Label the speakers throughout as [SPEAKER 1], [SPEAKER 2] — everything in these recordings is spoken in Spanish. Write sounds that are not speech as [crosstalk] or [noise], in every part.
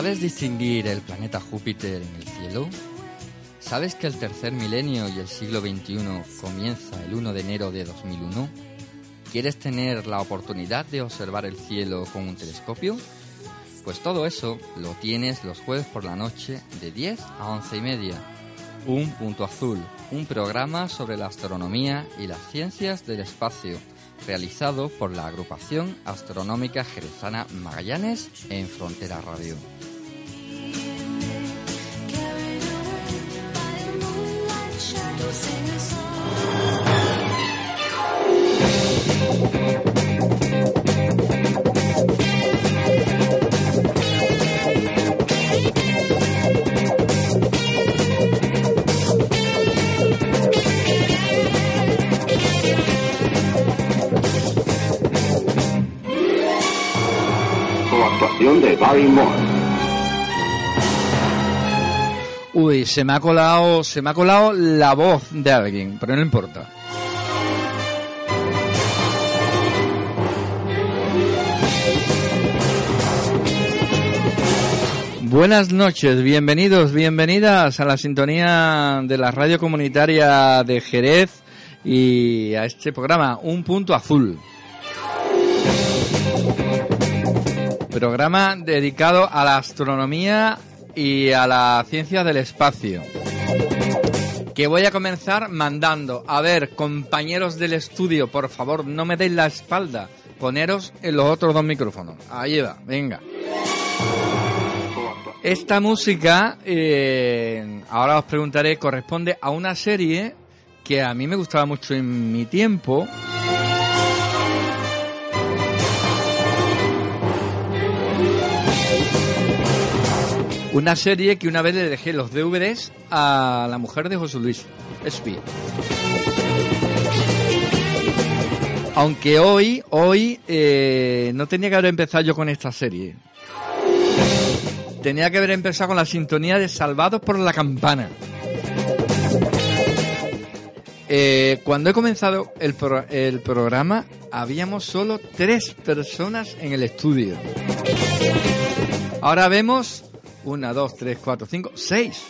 [SPEAKER 1] ¿Sabes distinguir el planeta Júpiter en el cielo? ¿Sabes que el tercer milenio y el siglo XXI comienza el 1 de enero de 2001? ¿Quieres tener la oportunidad de observar el cielo con un telescopio? Pues todo eso lo tienes los jueves por la noche de 10 a 11 y media. Un punto azul, un programa sobre la astronomía y las ciencias del espacio, realizado por la agrupación astronómica jerezana Magallanes en Frontera Radio.
[SPEAKER 2] De Barry Moore.
[SPEAKER 3] Uy, se me ha colado, se me ha colado la voz de alguien, pero no importa. Buenas noches, bienvenidos, bienvenidas a la sintonía de la radio comunitaria de Jerez y a este programa Un Punto Azul. Programa dedicado a la astronomía y a la ciencia del espacio. Que voy a comenzar mandando. A ver, compañeros del estudio, por favor, no me deis la espalda. Poneros en los otros dos micrófonos. Ahí va, venga. Esta música, eh, ahora os preguntaré, corresponde a una serie que a mí me gustaba mucho en mi tiempo. Una serie que una vez le dejé los DVDs a la mujer de José Luis Espí. Aunque hoy, hoy eh, no tenía que haber empezado yo con esta serie. Tenía que haber empezado con la sintonía de Salvados por la Campana. Eh, cuando he comenzado el, pro- el programa, habíamos solo tres personas en el estudio. Ahora vemos una, dos, tres, cuatro, cinco, seis.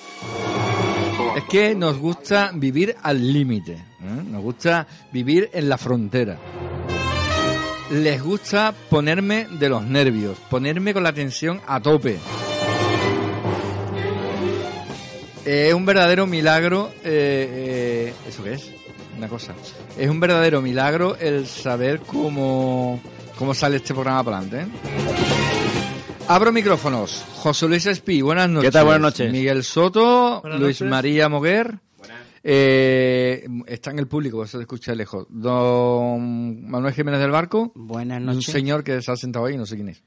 [SPEAKER 3] Es que nos gusta vivir al límite, ¿eh? nos gusta vivir en la frontera. Les gusta ponerme de los nervios, ponerme con la tensión a tope. Es un verdadero milagro, eh, eh, ¿eso qué es? Una cosa. Es un verdadero milagro el saber cómo, cómo sale este programa para adelante. Abro micrófonos. José Luis Espí, buenas noches.
[SPEAKER 4] ¿Qué tal? Buenas noches.
[SPEAKER 3] Miguel Soto,
[SPEAKER 5] Buenas
[SPEAKER 3] Luis
[SPEAKER 5] noches.
[SPEAKER 3] María Moguer. Eh, está en el público, eso se escucha lejos. Don Manuel Jiménez del Barco.
[SPEAKER 6] Buenas
[SPEAKER 3] Un
[SPEAKER 6] noches.
[SPEAKER 3] señor que se ha sentado ahí, no sé quién es.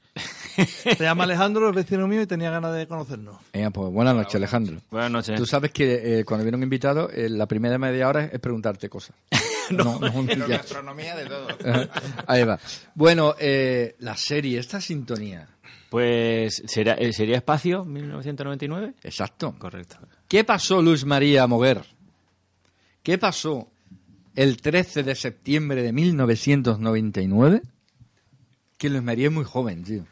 [SPEAKER 5] Se llama Alejandro, es vecino mío y tenía ganas de conocernos.
[SPEAKER 3] Venga, pues buenas noches, Alejandro.
[SPEAKER 4] Buenas noches.
[SPEAKER 3] Tú sabes que eh, cuando viene un invitado, eh, la primera media hora es preguntarte cosas. [laughs] no, no, no, ya.
[SPEAKER 1] Astronomía de todo. [laughs]
[SPEAKER 3] Ahí va. Bueno, eh, la serie, esta sintonía.
[SPEAKER 4] Pues, ¿será, eh, ¿sería Espacio 1999?
[SPEAKER 3] Exacto.
[SPEAKER 4] Correcto.
[SPEAKER 3] ¿Qué pasó, Luis María Moguer? ¿Qué pasó el 13 de septiembre de 1999? Que Luis María es muy joven, tío.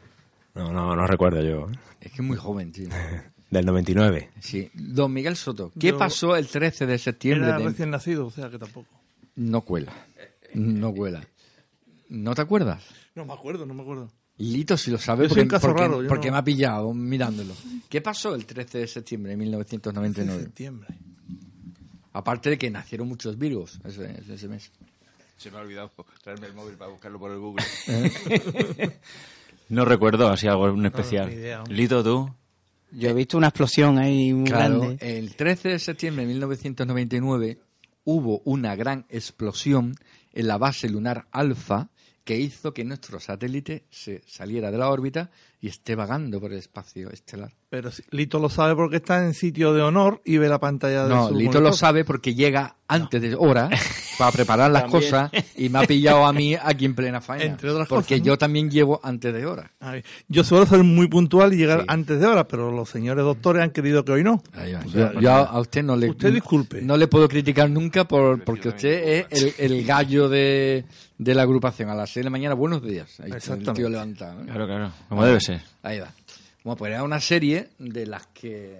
[SPEAKER 7] No, no, no recuerdo yo. ¿eh?
[SPEAKER 3] Es que es muy joven, tío. [laughs]
[SPEAKER 7] Del 99.
[SPEAKER 3] Sí. Don Miguel Soto, ¿qué
[SPEAKER 5] Yo-
[SPEAKER 3] pasó el 13 de septiembre?
[SPEAKER 5] Era
[SPEAKER 3] de-
[SPEAKER 5] recién nacido, o sea que tampoco.
[SPEAKER 3] No cuela. No cuela. ¿No te acuerdas?
[SPEAKER 5] No me acuerdo, no me acuerdo.
[SPEAKER 3] Lito si lo sabe porque,
[SPEAKER 5] un caso
[SPEAKER 3] porque-
[SPEAKER 5] raro, yo
[SPEAKER 3] porque
[SPEAKER 5] no-
[SPEAKER 3] me ha pillado mirándolo. ¿Qué pasó el 13 de septiembre de 1999?
[SPEAKER 5] septiembre.
[SPEAKER 3] Aparte de que nacieron muchos virus ese, ese mes.
[SPEAKER 1] Se me ha olvidado traerme el móvil para buscarlo por el Google. [laughs]
[SPEAKER 4] No recuerdo así algo en especial.
[SPEAKER 5] idea.
[SPEAKER 4] Lito, tú.
[SPEAKER 6] Yo he visto una explosión ahí muy
[SPEAKER 3] Claro,
[SPEAKER 6] grande.
[SPEAKER 3] el 13 de septiembre de 1999 hubo una gran explosión en la base lunar Alfa que hizo que nuestro satélite se saliera de la órbita y esté vagando por el espacio estelar.
[SPEAKER 5] Pero si- Lito lo sabe porque está en sitio de honor y ve la pantalla de
[SPEAKER 3] No,
[SPEAKER 5] su
[SPEAKER 3] Lito lo sabe porque llega antes de hora [laughs] para preparar las cosas y me ha pillado a mí aquí en plena faena.
[SPEAKER 5] Entre otras
[SPEAKER 3] porque
[SPEAKER 5] cosas, ¿no?
[SPEAKER 3] yo también llevo antes de hora.
[SPEAKER 5] Ay, Yo suelo ser muy puntual y llegar
[SPEAKER 3] Sí.
[SPEAKER 5] antes de hora, pero los señores doctores han querido que hoy no.
[SPEAKER 3] Ahí va.
[SPEAKER 5] O sea,
[SPEAKER 3] yo, yo a, usted no le
[SPEAKER 5] Usted disculpe.
[SPEAKER 3] no le puedo criticar nunca por, porque usted es el, el gallo de, de la agrupación a las 6 de la mañana buenos días ahí, con el
[SPEAKER 5] Exactamente.
[SPEAKER 3] tío levantado ¿eh?
[SPEAKER 4] Claro, claro. Como debe ser.
[SPEAKER 3] Ahí va Bueno, pues era una serie de las que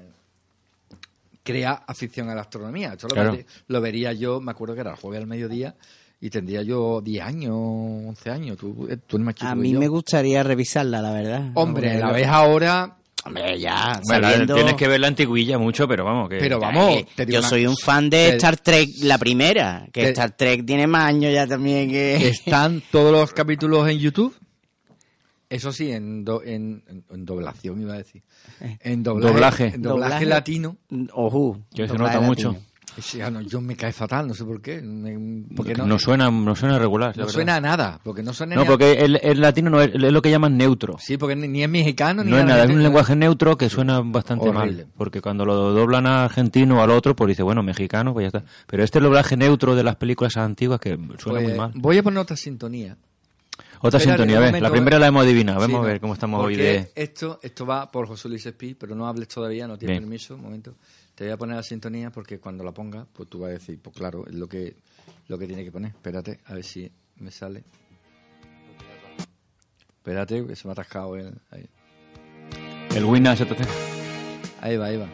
[SPEAKER 3] crea afición a la astronomía. Esto lo,
[SPEAKER 4] Claro.
[SPEAKER 3] vería, lo vería yo, me acuerdo que era el jueves al mediodía y tendría yo 10 años, 11 años. Tú, eh, tú eres más chico
[SPEAKER 6] A mí
[SPEAKER 3] yo.
[SPEAKER 6] me gustaría revisarla, la verdad.
[SPEAKER 3] Hombre, la ves ahora,
[SPEAKER 6] Hombre, ya,
[SPEAKER 4] Bueno,
[SPEAKER 6] sabiendo-
[SPEAKER 4] tienes que ver la antiguilla mucho, pero vamos, que...
[SPEAKER 3] pero vamos,
[SPEAKER 6] Eh,
[SPEAKER 3] te digo
[SPEAKER 6] yo
[SPEAKER 3] una-
[SPEAKER 6] soy un fan de
[SPEAKER 3] te-
[SPEAKER 6] Star Trek, la primera. Que
[SPEAKER 3] te-
[SPEAKER 6] Star Trek tiene más años ya también que...
[SPEAKER 3] Están todos los capítulos en YouTube. Eso sí, en, do- en, doblación iba a decir. En doblaje,
[SPEAKER 4] Doblaje.
[SPEAKER 3] en doblaje
[SPEAKER 6] Doblaje.
[SPEAKER 3] latino.
[SPEAKER 6] Ojú.
[SPEAKER 4] Que se nota mucho.
[SPEAKER 6] latino.
[SPEAKER 3] Ah, no, yo me cae fatal, no sé por qué. me- porque
[SPEAKER 4] no,
[SPEAKER 3] no,
[SPEAKER 4] suena, no suena regular. la
[SPEAKER 3] no suena a nada. Porque no suena
[SPEAKER 4] No, porque el, el latino no es, es lo que llaman neutro.
[SPEAKER 3] Sí, porque ni, es mexicano ni
[SPEAKER 4] No es nada, es un lenguaje neutro que suena bastante
[SPEAKER 3] Horrible.
[SPEAKER 4] mal. Porque cuando lo doblan a argentino o al otro, pues dice, bueno, mexicano, pues ya está. Pero este doblaje neutro de las películas antiguas que suena
[SPEAKER 3] Pues,
[SPEAKER 4] muy mal.
[SPEAKER 3] Voy a poner otra sintonía.
[SPEAKER 4] Otra sintonía, a ver, la primera la hemos adivinado.
[SPEAKER 3] Sí,
[SPEAKER 4] Vamos
[SPEAKER 3] no,
[SPEAKER 4] a ver cómo estamos hoy de...
[SPEAKER 3] Esto, esto va por José Luis Espí, pero no hables todavía, no tienes
[SPEAKER 4] Bien.
[SPEAKER 3] permiso. Un momento. Te voy a poner la sintonía porque cuando la ponga, pues tú vas a decir, pues claro, es lo que, lo que tiene que poner. Espérate, a ver si me sale. Espérate, que se me ha atascado el. Ahí,
[SPEAKER 4] El Windows entonces.
[SPEAKER 3] ahí va, ahí va.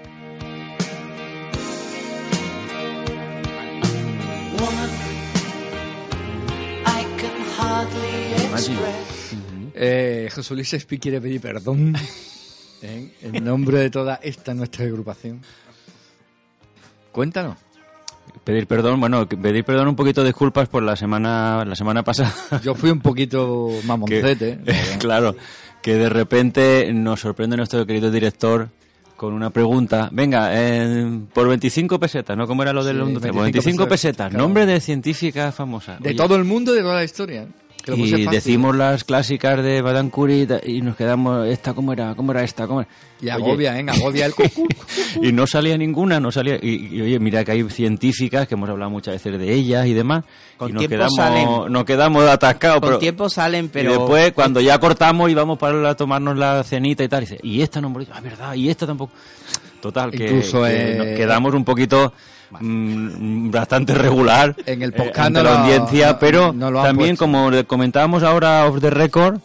[SPEAKER 3] Eh, José Luis Espí quiere pedir perdón [laughs] ¿eh? en nombre de toda esta nuestra agrupación. Cuéntanos.
[SPEAKER 4] Pedir perdón, bueno, pedir perdón un poquito de disculpas por la semana, la semana pasada. [laughs]
[SPEAKER 3] Yo fui un poquito
[SPEAKER 4] que-
[SPEAKER 3] mamoncete. [laughs]
[SPEAKER 4] claro, que de repente nos sorprende nuestro querido director con una pregunta. Venga, eh, por 25 pesetas, ¿no? ¿Cómo era lo del
[SPEAKER 3] Sí,
[SPEAKER 4] 11?
[SPEAKER 3] 25
[SPEAKER 4] Por 25
[SPEAKER 3] pesetas,
[SPEAKER 4] pesetas,
[SPEAKER 3] claro.
[SPEAKER 4] nombre de científica famosa.
[SPEAKER 3] De
[SPEAKER 4] Oye,
[SPEAKER 3] todo el mundo y de toda la historia. Lo
[SPEAKER 4] y decimos las clásicas de Madame Curie y y nos quedamos, ¿esta cómo era? ¿Cómo era esta? ¿Cómo era?
[SPEAKER 3] Y
[SPEAKER 4] Oye,
[SPEAKER 3] agobia, ¿eh? Agobia el cucú. [laughs]
[SPEAKER 4] y no salía ninguna, no salía. Y, y, oye, mira que hay científicas que hemos hablado muchas veces de ellas y demás.
[SPEAKER 6] Con
[SPEAKER 4] y nos
[SPEAKER 6] tiempo
[SPEAKER 4] quedamos,
[SPEAKER 6] salen.
[SPEAKER 4] nos quedamos atascados.
[SPEAKER 6] Con
[SPEAKER 4] pero,
[SPEAKER 6] tiempo salen, pero...
[SPEAKER 4] Y después, cuando ya cortamos y vamos para tomarnos la cenita y tal, dice, y esta no, ah, verdad, y esta tampoco. Total, que,
[SPEAKER 3] Incluso,
[SPEAKER 4] que
[SPEAKER 3] eh,
[SPEAKER 4] nos quedamos un poquito mm, bastante regular
[SPEAKER 3] En el
[SPEAKER 4] eh,
[SPEAKER 3] podcast no
[SPEAKER 4] la audiencia,
[SPEAKER 3] no-
[SPEAKER 4] pero
[SPEAKER 3] no
[SPEAKER 4] también,
[SPEAKER 3] puesto.
[SPEAKER 4] como le comentábamos ahora off the record,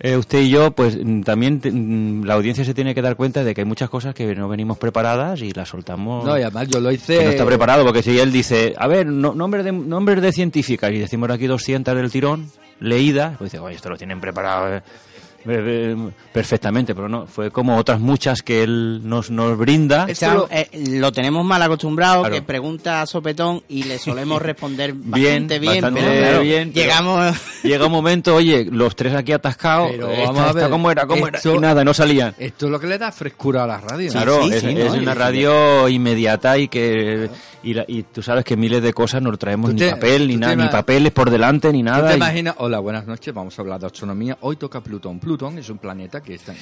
[SPEAKER 4] eh, usted y yo, pues mm, también te- mm, la audiencia se tiene que dar cuenta de que hay muchas cosas que no venimos preparadas y las soltamos.
[SPEAKER 3] No, y además yo lo hice.
[SPEAKER 4] que no está preparado, porque si él dice, a ver, no, nombres, de, nombres de científicas, y decimos aquí 200 del tirón, leídas, pues dice, oye, esto lo tienen preparado eh, eh, eh, perfectamente, pero no, fue como otras muchas que él nos, nos brinda.
[SPEAKER 3] Lo-
[SPEAKER 6] eh, lo tenemos mal acostumbrado,
[SPEAKER 4] Claro.
[SPEAKER 6] que pregunta a sopetón y le solemos [laughs] responder
[SPEAKER 4] Bien,
[SPEAKER 6] bastante bien,
[SPEAKER 4] bastante
[SPEAKER 6] pero claro,
[SPEAKER 4] bien, pero-
[SPEAKER 6] llegamos...
[SPEAKER 4] Llega un momento, oye, los tres aquí atascados,
[SPEAKER 3] Pero
[SPEAKER 4] esta-
[SPEAKER 3] vamos a
[SPEAKER 4] esta
[SPEAKER 3] ver,
[SPEAKER 4] ¿cómo era? ¿Cómo
[SPEAKER 3] esto-
[SPEAKER 4] era? Y nada, no salían.
[SPEAKER 3] Esto es lo que le da frescura a la radio.
[SPEAKER 4] Claro,
[SPEAKER 6] sí,
[SPEAKER 4] es,
[SPEAKER 6] sí,
[SPEAKER 4] es
[SPEAKER 6] ¿no?
[SPEAKER 4] una radio inmediata y que y, la- y tú sabes que miles de cosas no traemos ni
[SPEAKER 3] te-
[SPEAKER 4] papel ni nada, ni papeles por delante ni
[SPEAKER 3] ¿Tú
[SPEAKER 4] nada.
[SPEAKER 3] te
[SPEAKER 4] y-
[SPEAKER 3] imaginas? Hola, buenas noches, vamos a hablar de astronomía. Hoy toca Plutón. Plutón es un planeta que está en...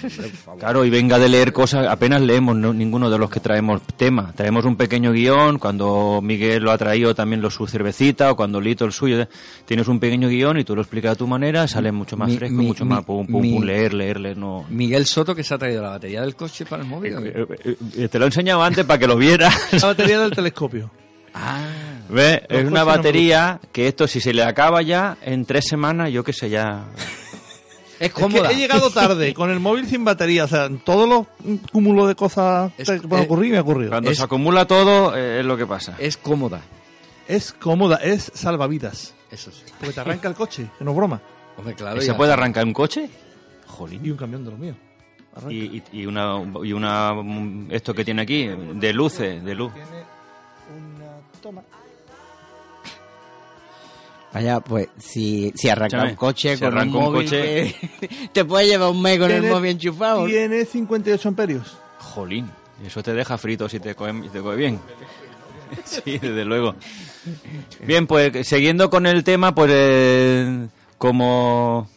[SPEAKER 4] Claro, y venga de leer cosas, apenas leemos no- ninguno de los que traemos tema. Traemos un pequeño guion, cuando Miguel lo ha traído también lo su cervecita, o cuando Lito el suyo, tienes un pequeño guion y tú lo explicas a tu manera, sale mucho más
[SPEAKER 3] Mi-
[SPEAKER 4] fresco,
[SPEAKER 3] mi-
[SPEAKER 4] mucho
[SPEAKER 3] mi-
[SPEAKER 4] más pum, pum,
[SPEAKER 3] mi-
[SPEAKER 4] pum, leer, leer, leer, no...
[SPEAKER 3] Miguel Soto que se ha traído la batería del coche para el móvil. ¿o qué?
[SPEAKER 4] Eh, eh, Te lo he enseñado antes para que lo vieras. [laughs]
[SPEAKER 5] La batería del telescopio.
[SPEAKER 3] Ah,
[SPEAKER 4] ¿Ves? Es una
[SPEAKER 5] no
[SPEAKER 4] batería que esto si se le acaba ya en tres semanas, yo qué sé, ya...
[SPEAKER 3] es
[SPEAKER 5] Es que
[SPEAKER 3] cómoda.
[SPEAKER 5] he llegado tarde, con el móvil sin batería. O sea, todos los mm, cúmulos de cosas
[SPEAKER 3] Es-
[SPEAKER 5] que pueden
[SPEAKER 3] eh,
[SPEAKER 5] ocurrir me ha ocurrido.
[SPEAKER 4] Cuando
[SPEAKER 3] Es-
[SPEAKER 4] se acumula todo, eh, es lo que pasa.
[SPEAKER 3] Es cómoda.
[SPEAKER 5] Es cómoda, es salvavidas.
[SPEAKER 3] Eso sí.
[SPEAKER 5] Porque te arranca el coche, que no es broma.
[SPEAKER 3] Hombre, claro.
[SPEAKER 4] ¿Y
[SPEAKER 3] y
[SPEAKER 4] ¿Se puede arrancar un coche?
[SPEAKER 5] Y
[SPEAKER 4] Jolín.
[SPEAKER 5] un camión de los míos.
[SPEAKER 4] Y, y, y una, y una... Esto que tiene aquí, de luces, de luz.
[SPEAKER 5] Tiene una toma.
[SPEAKER 6] Vaya, pues si, si arranca
[SPEAKER 4] Escúchame,
[SPEAKER 6] un coche
[SPEAKER 4] si
[SPEAKER 6] con
[SPEAKER 4] arranca
[SPEAKER 6] un
[SPEAKER 4] un
[SPEAKER 6] móvil,
[SPEAKER 4] coche-
[SPEAKER 6] que- [laughs] te puede llevar un mes con el móvil enchufado.
[SPEAKER 5] Tiene 58 amperios.
[SPEAKER 4] Jolín. Eso te deja frito si te coge, si te coge bien. [laughs] Sí, desde luego. Bien, pues siguiendo con el tema, pues eh, como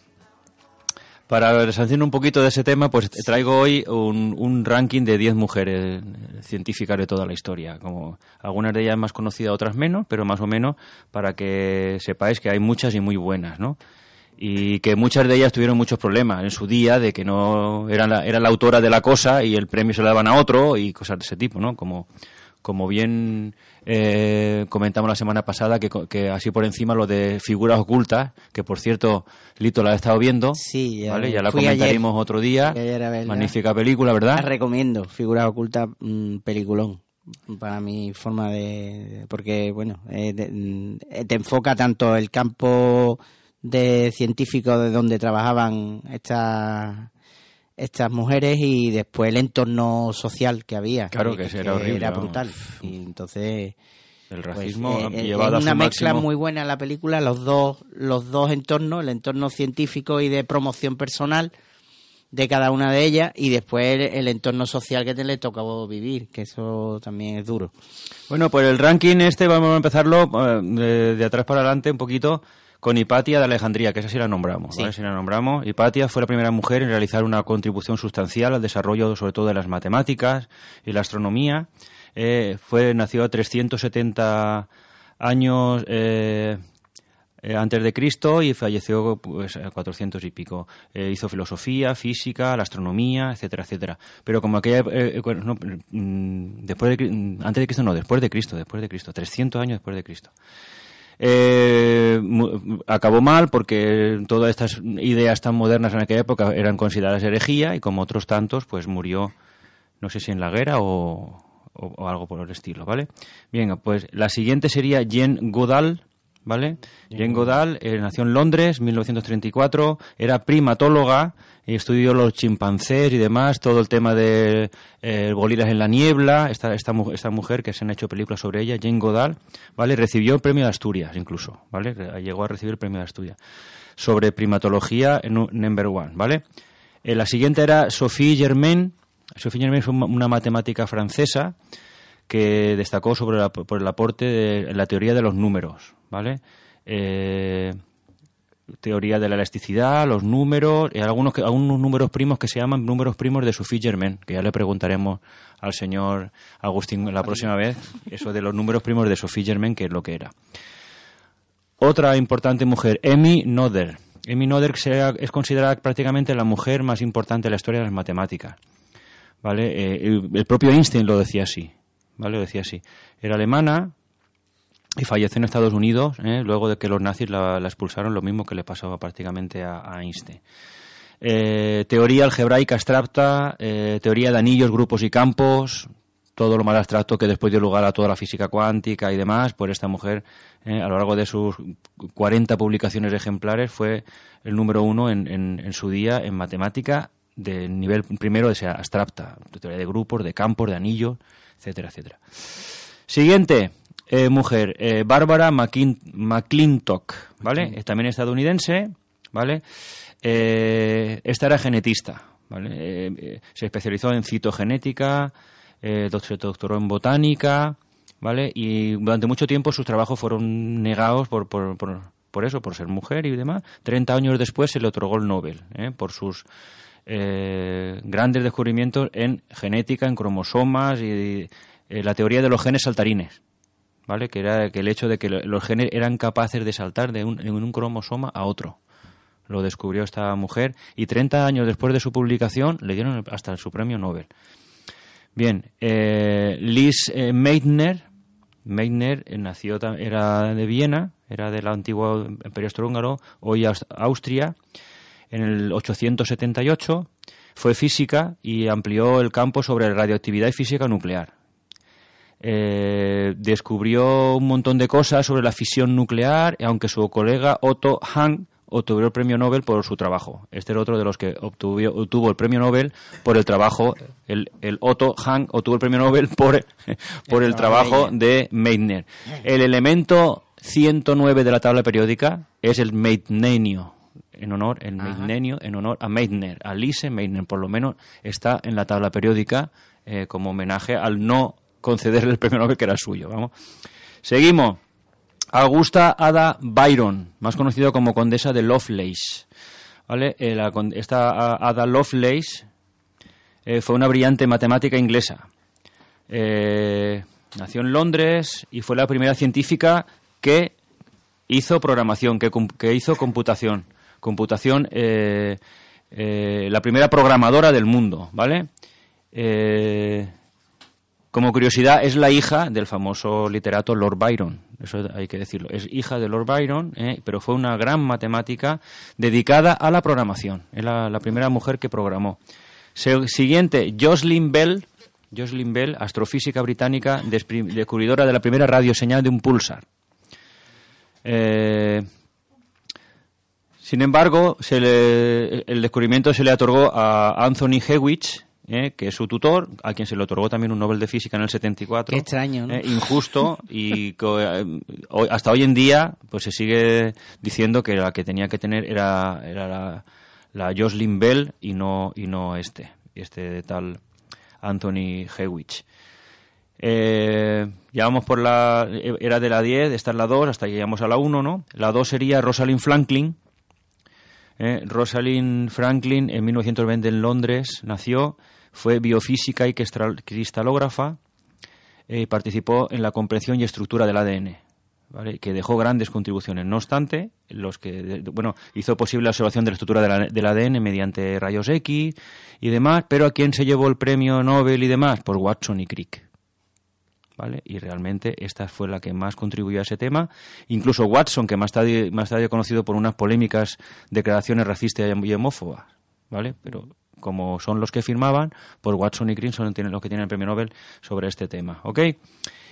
[SPEAKER 4] para resaltar un poquito de ese tema, pues traigo hoy un, un ranking de 10 mujeres científicas de toda la historia. Como algunas de ellas más conocidas, otras menos, pero más o menos para que sepáis que hay muchas y muy buenas, ¿no? y que muchas de ellas tuvieron muchos problemas en su día de que no era la, era la autora de la cosa y el premio se lo daban a otro y cosas de ese tipo, ¿no? Como, como bien eh, comentamos la semana pasada, que, que así por encima lo de figuras ocultas, que por cierto, Lito la ha estado viendo.
[SPEAKER 6] Sí, ya,
[SPEAKER 4] ¿vale? ya la comentaremos
[SPEAKER 6] ayer.
[SPEAKER 4] otro día.
[SPEAKER 6] Verla.
[SPEAKER 4] Magnífica película,
[SPEAKER 6] La
[SPEAKER 4] ¿verdad?
[SPEAKER 6] recomiendo, Figura Oculta, mm, peliculón. Para mi forma de. Porque, bueno, eh, de- mm, te enfoca tanto el campo de científico de donde trabajaban estas estas mujeres y después el entorno social que había.
[SPEAKER 4] Claro, que era horrible,
[SPEAKER 6] Era brutal. Y entonces.
[SPEAKER 4] El
[SPEAKER 6] pues,
[SPEAKER 4] racismo
[SPEAKER 6] eh,
[SPEAKER 4] llevado
[SPEAKER 6] es
[SPEAKER 4] a
[SPEAKER 6] una
[SPEAKER 4] su
[SPEAKER 6] mezcla
[SPEAKER 4] máximo.
[SPEAKER 6] muy buena en la película, los dos, los dos entornos, el entorno científico y de promoción personal de cada una de ellas y después el, el entorno social que te le tocó vivir, que eso también es duro.
[SPEAKER 4] Bueno, pues el ranking este vamos a empezarlo eh, de, de atrás para adelante un poquito con Hipatia de Alejandría, que esa sí la nombramos.
[SPEAKER 6] Sí.
[SPEAKER 4] ¿vale? Sí la nombramos. Hipatia fue la primera mujer en realizar una contribución sustancial al desarrollo, sobre todo de las matemáticas y la astronomía. Eh, fue nació a 370 años eh, eh, antes de Cristo y falleció pues a 400 y pico. Eh, hizo filosofía, física, la astronomía, etcétera, etcétera. Pero como aquella eh, no, mm, después de antes de Cristo no, después de Cristo, después de Cristo, 300 años después de Cristo. Eh, acabó mal porque todas estas ideas tan modernas en aquella época eran consideradas herejía y como otros tantos, pues murió, no sé si en la guerra o, o- o algo por el estilo, ¿vale? Bien, pues la siguiente sería Jane Goodall, ¿vale? Jane Goodall eh, nació en Londres, 1934, era primatóloga estudió los chimpancés y demás, todo el tema de eh, en la niebla, esta, esta, esta mujer que se han hecho películas sobre ella, Jane Goodall, ¿vale? Recibió el premio de Asturias incluso, ¿vale? Llegó a recibir el premio de Asturias sobre primatología en number one, ¿vale? Eh, la siguiente era Sophie Germain. Sophie Germain fue una matemática francesa que destacó sobre la- por el aporte de la teoría de los números, ¿vale? Eh, teoría de la elasticidad, los números, y algunos, que- algunos números primos que se llaman números primos de Sophie Germain, que ya le preguntaremos al señor Agustín la próxima vez, eso de los números primos de Sophie Germain, qué es lo que era. Otra importante mujer, Emmy Noether. Emmy Noether es considerada prácticamente la mujer más importante de la historia de las matemáticas. ¿Vale? Eh, el, el propio Einstein lo decía así. ¿Vale? Lo decía así. Era alemana y falleció en Estados Unidos ¿eh? luego de que los nazis la, expulsaron, lo mismo que le pasaba prácticamente a, a Einstein. Eh, teoría algebraica abstracta, eh, teoría de anillos, grupos y campos, todo lo más abstracto que después dio lugar a toda la física cuántica y demás, por esta mujer, a lo largo de sus 40 publicaciones ejemplares, fue el número uno en, en- en su día en matemática de nivel primero, o sea, abstracta, de teoría de grupos, de campos, de anillos, etcétera, etcétera. Siguiente, eh, mujer, eh, Bárbara McClin- McClintock, ¿vale? Es también estadounidense, ¿vale? Eh, esta era genetista, ¿vale? Eh, eh, se especializó en citogenética, eh, se doctoró en botánica, ¿vale? Y durante mucho tiempo sus trabajos fueron negados por, por, por, por eso, por ser mujer y demás. Treinta años después se le otorgó el Nobel, ¿eh? por sus grandes descubrimientos en genética, en cromosomas y eh, la teoría de los genes saltarines. ¿Vale? Que era que el hecho de que lo- los genes eran capaces de saltar de un, en un cromosoma a otro. Lo descubrió esta mujer y 30 años después de su publicación le dieron hasta su premio Nobel. Bien, eh, Liz eh, Meitner, Meitner eh, nació, era de Viena, era del antiguo Imperio Austrohúngaro, hoy Aus- Austria, en el 878. Fue física y amplió el campo sobre radioactividad y física nuclear. Eh, descubrió un montón de cosas sobre la fisión nuclear, aunque su colega Otto Hahn obtuvo el premio Nobel por su trabajo. Este era otro de los que obtuvo, obtuvo el premio Nobel por el trabajo. El, el Otto Hahn obtuvo el premio Nobel por, [laughs] por el trabajo de Meitner. El elemento 109 de la tabla periódica es el meitnenio. En honor, el meitnenio, en honor a Meitner, a Lise Meitner, por lo menos está en la tabla periódica eh, como homenaje al no concederle el premio Nobel que era suyo. Vamos. Seguimos. Augusta Ada Byron, más conocida como condesa de Lovelace. ¿Vale? Eh, esta Ada Lovelace eh, fue una brillante matemática inglesa. Eh, nació en Londres y fue la primera científica que hizo programación, que, hizo computación. Computación, la primera programadora del mundo, ¿vale? Como curiosidad, es la hija del famoso literato Lord Byron, eso hay que decirlo. Es hija de Lord Byron, ¿eh? pero fue una gran matemática dedicada a la programación. Es la, primera mujer que programó. Siguiente, Jocelyn Bell, Jocelyn Bell, astrofísica británica, descubridora de la primera radioseñal de un pulsar. Eh, sin embargo, el descubrimiento se le otorgó a Anthony Hewitt, eh, que es su tutor, a quien se le otorgó también un Nobel de Física en el 74.
[SPEAKER 6] Qué extraño, ¿no?
[SPEAKER 4] Eh, injusto y co- eh, hasta hoy en día pues se sigue diciendo que la que tenía que tener era, era la, la Jocelyn Bell y no, y no este, este tal Anthony Hewitt. Eh, ya vamos por la. Era de la 10, esta es la 2, hasta que llegamos a la 1, ¿no? La 2 sería Rosalind Franklin. Eh, Rosalind Franklin en 1920 en Londres nació, fue biofísica y cristal- cristalógrafa, eh, participó en la comprensión y estructura del ADN, ¿vale? que dejó grandes contribuciones. No obstante, los que, bueno, hizo posible la observación de la estructura de la- del ADN mediante rayos X y demás, pero ¿a quién se llevó el premio Nobel y demás? Por Watson y Crick. ¿Vale? Y realmente esta fue la que más contribuyó a ese tema. Incluso Watson, que más tarde, más tarde conocido por unas polémicas declaraciones racistas y homófobas, ¿vale? Pero como son los que firmaban, pues Watson y Crick son tienen- los que tienen el premio Nobel sobre este tema, ¿ok?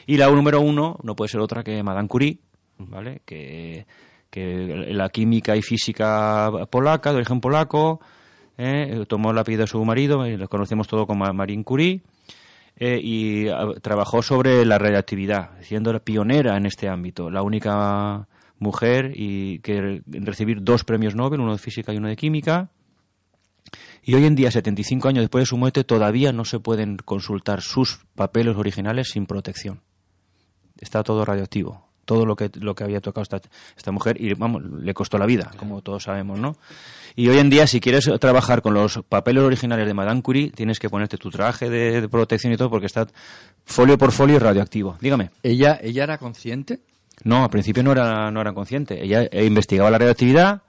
[SPEAKER 4] Y la número uno no puede ser otra que Madame Curie, ¿vale? Que, que la química y física polaca, de origen polaco, ¿eh? tomó el apellido de su marido, y lo conocemos todo como Marie Curie, eh, y ah, trabajó sobre la radioactividad, siendo la pionera en este ámbito, la única mujer y que recibir dos premios Nobel, uno de física y uno de química. Y hoy en día, 75 años después de su muerte, todavía no se pueden consultar sus papeles originales sin protección. Está todo radioactivo. Todo lo que, lo que había tocado esta, esta mujer, y vamos, le costó la vida, como todos sabemos, ¿no? Y hoy en día, si quieres trabajar con los papeles originales de Madame Curie, tienes que ponerte tu traje de, de protección y todo, porque está folio por folio radioactivo. Dígame.
[SPEAKER 3] ¿Ella, ella era consciente?
[SPEAKER 4] No, al principio no era, no era consciente. Ella eh, investigaba la radioactividad,